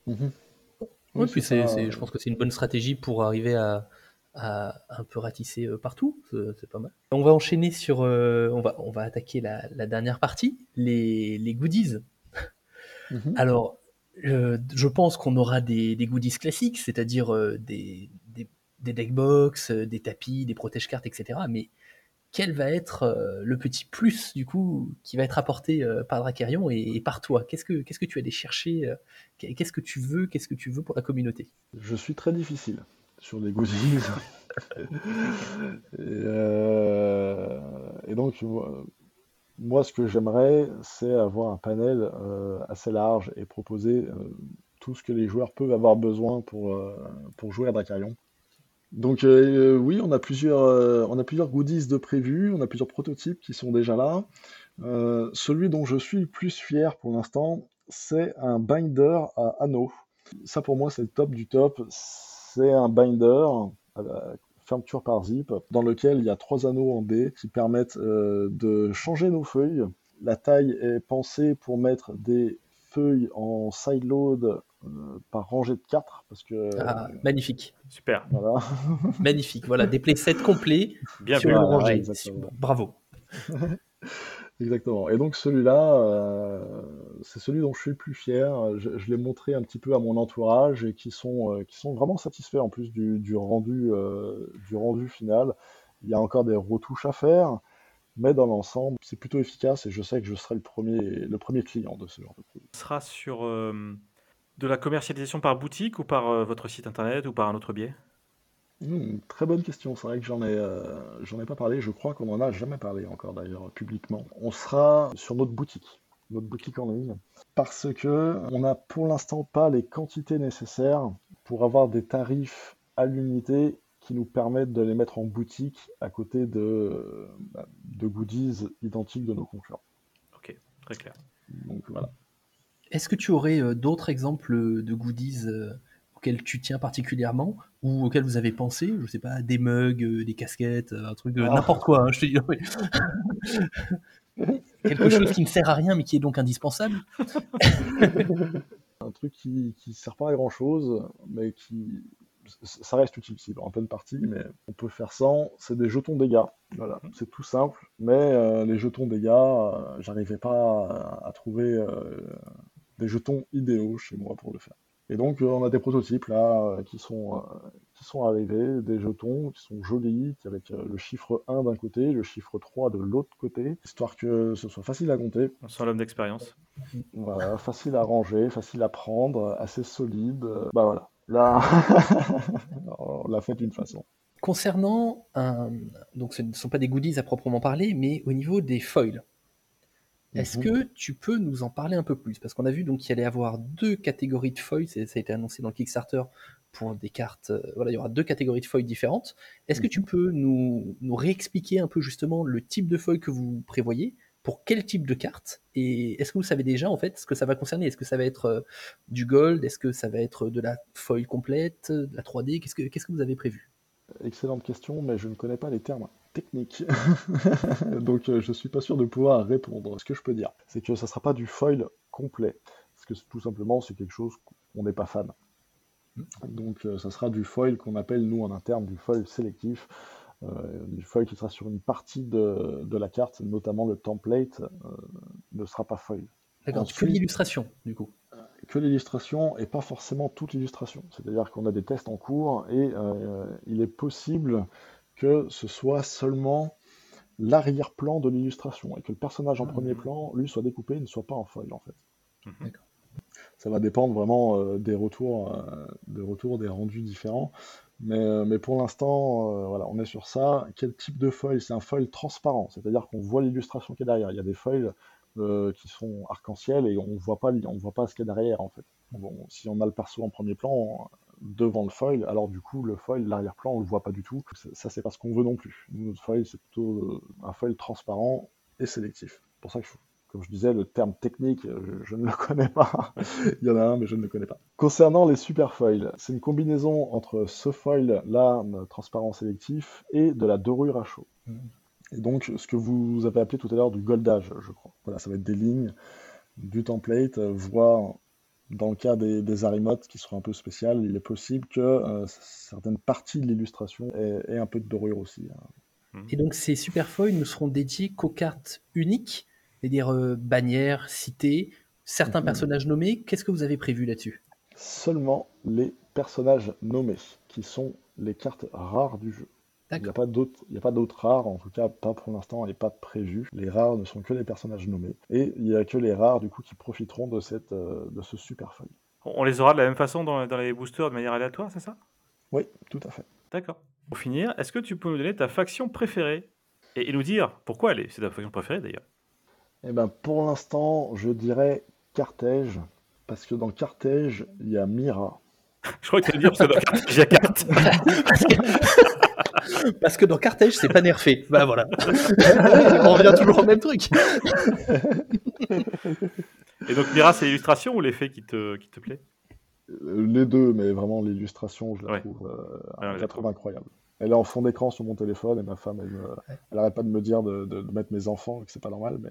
Mhm. Oui, puis c'est, je pense que c'est une bonne stratégie pour arriver à, un peu ratisser euh, partout, c'est, pas mal. On va enchaîner sur, euh, on, va, on va attaquer la, dernière partie, les, les goodies. Mhm. Alors, je pense qu'on aura des, des, goodies classiques, c'est-à-dire des, des, des deckbox, des tapis, des protège-cartes, etc. Mais quel va être euh, le petit plus du coup qui va être apporté euh, par Dracarion et, par toi? Qu'est-ce que qu'est-ce que tu allais chercher euh, Qu'est-ce que tu veux Qu'est-ce que tu veux pour la communauté? Je suis très difficile sur les goodies. <laughs> Et, euh, et donc, moi, moi, ce que j'aimerais, c'est avoir un panel euh, assez large et proposer euh, tout ce que les joueurs peuvent avoir besoin pour, pour jouer à Dracarion. Donc euh, oui, on a plusieurs, euh, on a plusieurs goodies de prévus, on a plusieurs prototypes qui sont déjà là. Euh, celui dont je suis le plus fier pour l'instant, c'est un binder à anneaux. Ça pour moi c'est le top du top. C'est un binder à fermeture par zip dans lequel il y a trois anneaux en D qui permettent de changer nos feuilles. La taille est pensée pour mettre des feuilles en sideload par rangée de 4 parce que Ah, magnifique, Super, voilà. <laughs> magnifique. Voilà, des playsets complets bien sur vu. une rangée. exactement. Bravo. <laughs> Exactement. Et donc celui-là, euh, c'est celui dont je suis le plus fier. Je, je l'ai montré un petit peu à mon entourage et qui sont, euh, qui sont vraiment satisfaits en plus du, du rendu, euh, du rendu final. Il y a encore des retouches à faire, mais dans l'ensemble, c'est plutôt efficace et je sais que je serai le premier, le premier client de ce genre de produit. Ce sera sur euh, de la commercialisation par boutique ou par euh, votre site internet ou par un autre biais? Hmm, très bonne question. C'est vrai que j'en ai, euh, j'en ai pas parlé. Je crois qu'on en a jamais parlé encore d'ailleurs publiquement. On sera sur notre boutique, notre boutique en ligne, parce que on n'a pour l'instant pas les quantités nécessaires pour avoir des tarifs à l'unité qui nous permettent de les mettre en boutique à côté de, bah, de goodies identiques de nos concurrents. Ok, très clair. Donc voilà. Est-ce que tu aurais euh, d'autres exemples de goodies euh, auxquels tu tiens particulièrement ou auxquels vous avez pensé Je sais pas, des mugs, euh, des casquettes, euh, un truc, euh, Ah. n'importe quoi. hein, je te dis. oui. <laughs> Quelque chose qui ne sert à rien mais qui est donc indispensable. <laughs> Un truc qui, qui sert pas à grand chose, mais qui ça reste utile si, en pleine partie, mais on peut faire sans. C'est des jetons dégâts. Voilà, c'est tout simple. Mais euh, les jetons dégâts, euh, j'arrivais pas à, à trouver euh, des jetons idéaux chez moi pour le faire. Et donc euh, on a des prototypes là euh, qui sont euh, qui sont arrivés, des jetons qui sont jolis, avec euh, le chiffre 1 d'un côté, le chiffre 3 de l'autre côté, histoire que ce soit facile à compter. On sent l'homme d'expérience. Voilà, facile à ranger, facile à prendre, assez solide. euh, Bah voilà. Là, <laughs> on l'a fait d'une façon. Concernant un, donc ce ne sont pas des goodies à proprement parler, mais au niveau des foils. Est-ce Mhm. que tu peux nous en parler un peu plus? Parce qu'on a vu donc qu'il allait y avoir deux catégories de c'est- ça a été annoncé dans le Kickstarter pour des cartes. euh, Voilà, il y aura deux catégories de foils différentes. Est-ce que tu peux nous, nous réexpliquer un peu justement le type de foil que vous prévoyez pour quel type de carte Et est-ce que vous savez déjà en fait ce que ça va concerner? Est-ce que ça va être euh, du gold? Est-ce que ça va être de la foil complète, de la 3D Qu'est-ce que qu'est-ce que vous avez prévu? Excellente question, mais je ne connais pas les termes techniques. <laughs> Donc euh, je suis pas sûr de pouvoir répondre. Ce que je peux dire, c'est que ça sera pas du foil complet. Parce que tout simplement, c'est quelque chose qu'on n'est pas fan. Donc euh, ça sera du foil qu'on appelle nous en interne du foil sélectif. Euh, du foil qui sera sur une partie de, de la carte, notamment le template, euh, ne sera pas foil. D'accord, que l'illustration du coup. que l'illustration et pas forcément toute l'illustration. C'est-à-dire qu'on a des tests en cours et euh, il est possible que ce soit seulement l'arrière-plan de l'illustration et que le personnage en Mhm. premier plan, lui, soit découpé et ne soit pas en foil en fait. Mhm. Ça va dépendre vraiment euh, des retours, euh, des retours, des rendus différents. Mais, euh, mais pour l'instant, euh, voilà, on est sur ça. Quel type de foil? C'est un foil transparent, c'est-à-dire qu'on voit l'illustration qui est derrière. Il y a des foils euh, qui sont arc-en-ciel et on voit pas, on voit pas ce qu'il y a derrière en fait. Bon, si on a le perso en premier plan devant le foil, alors du coup le foil, l'arrière-plan, on le voit pas du tout. Ça, ça, c'est pas ce qu'on veut non plus. Nous, notre foil, c'est plutôt euh, un foil transparent et sélectif. C'est pour ça que, comme je disais, le terme technique, je, je ne le <laughs> connais pas. Il y en a un, mais je ne le connais pas. Concernant les super foils, c'est une combinaison entre ce foil-là, euh, transparent sélectif, et de la dorure à chaud. Et donc, ce que vous avez appelé tout à l'heure du goldage, je crois. Voilà, ça va être des lignes, du template, euh, voire dans le cas des, des Arimotes qui seront un peu spéciales, il est possible que euh, certaines parties de l'illustration aient, aient un peu de dorure aussi. hein. Et donc ces super foils ne seront dédiés qu'aux cartes uniques, c'est-à-dire euh, bannières, cités, certains Mhm. personnages nommés. Qu'est-ce que vous avez prévu là-dessus? Seulement les personnages nommés, qui sont les cartes rares du jeu. Il n'y a pas d'autres, il y a pas d'autres rares, en tout cas pas pour l'instant et pas prévu. Les rares ne sont que les personnages nommés. Et il n'y a que les rares du coup qui profiteront de, cette, euh, de ce super foil. On les aura de la même façon dans, dans les boosters de manière aléatoire, c'est ça? Oui, tout à fait. D'accord. Pour finir, est-ce que tu peux nous donner ta faction préférée? Et, et nous dire pourquoi elle est C'est ta faction préférée d'ailleurs. Eh ben, pour l'instant, je dirais Carthège, parce que dans Carthège, il y a Mira. <laughs> Je crois que tu allais dire parce que dans Carthage, il y a carte. <laughs> <laughs> Parce que, dans Carthage, c'est pas nerfé. Bah voilà. <laughs> On revient toujours au même truc. Et donc Mira, c'est l'illustration ou l'effet qui te, qui te plaît? Euh, Les deux, mais vraiment l'illustration, je la Ouais. trouve euh, Ouais, 80 incroyable. Elle est en fond d'écran sur mon téléphone et ma femme, elle, me- elle arrête pas de me dire de, de- de mettre mes enfants, que c'est pas normal. Mais...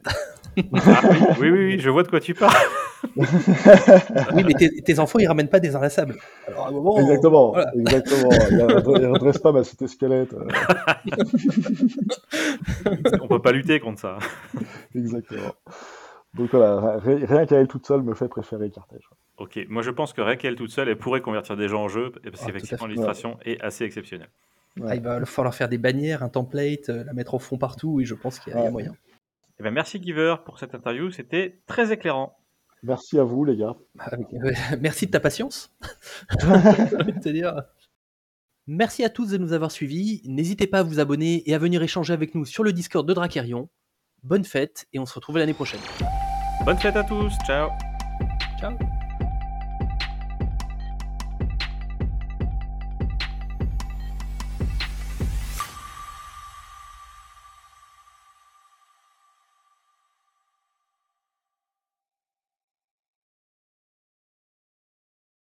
Ah oui, oui, oui, oui, je vois de quoi tu parles. <laughs> Oui, mais tes, tes enfants, ils ramènent pas des inlassables. Alors à un moment. exactement, voilà. exactement. Il redresse- il redresse pas ma cité squelette. <laughs> On peut pas lutter contre ça. exactement. Donc voilà, ri- rien qu'à elle toute seule me fait préférer Carthage. Ok, moi je pense que Raquel toute seule, elle pourrait convertir des gens en jeu, parce Ah, qu'effectivement l'illustration est assez exceptionnelle. Ah, il va falloir faire des bannières, un template, euh, la mettre au fond partout. Et je pense qu'il y, y a Ouais. moyen. Eh ben, merci Giver pour cette interview, c'était très éclairant. Merci à vous, les gars. Avec- euh, <laughs> Merci de ta patience. <laughs> C'est-à-dire. Merci à tous de nous avoir suivis. N'hésitez pas à vous abonner et à venir échanger avec nous sur le Discord de Dracarion. Bonne fête et on se retrouve l'année prochaine. Bonne fête à tous, ciao Ciao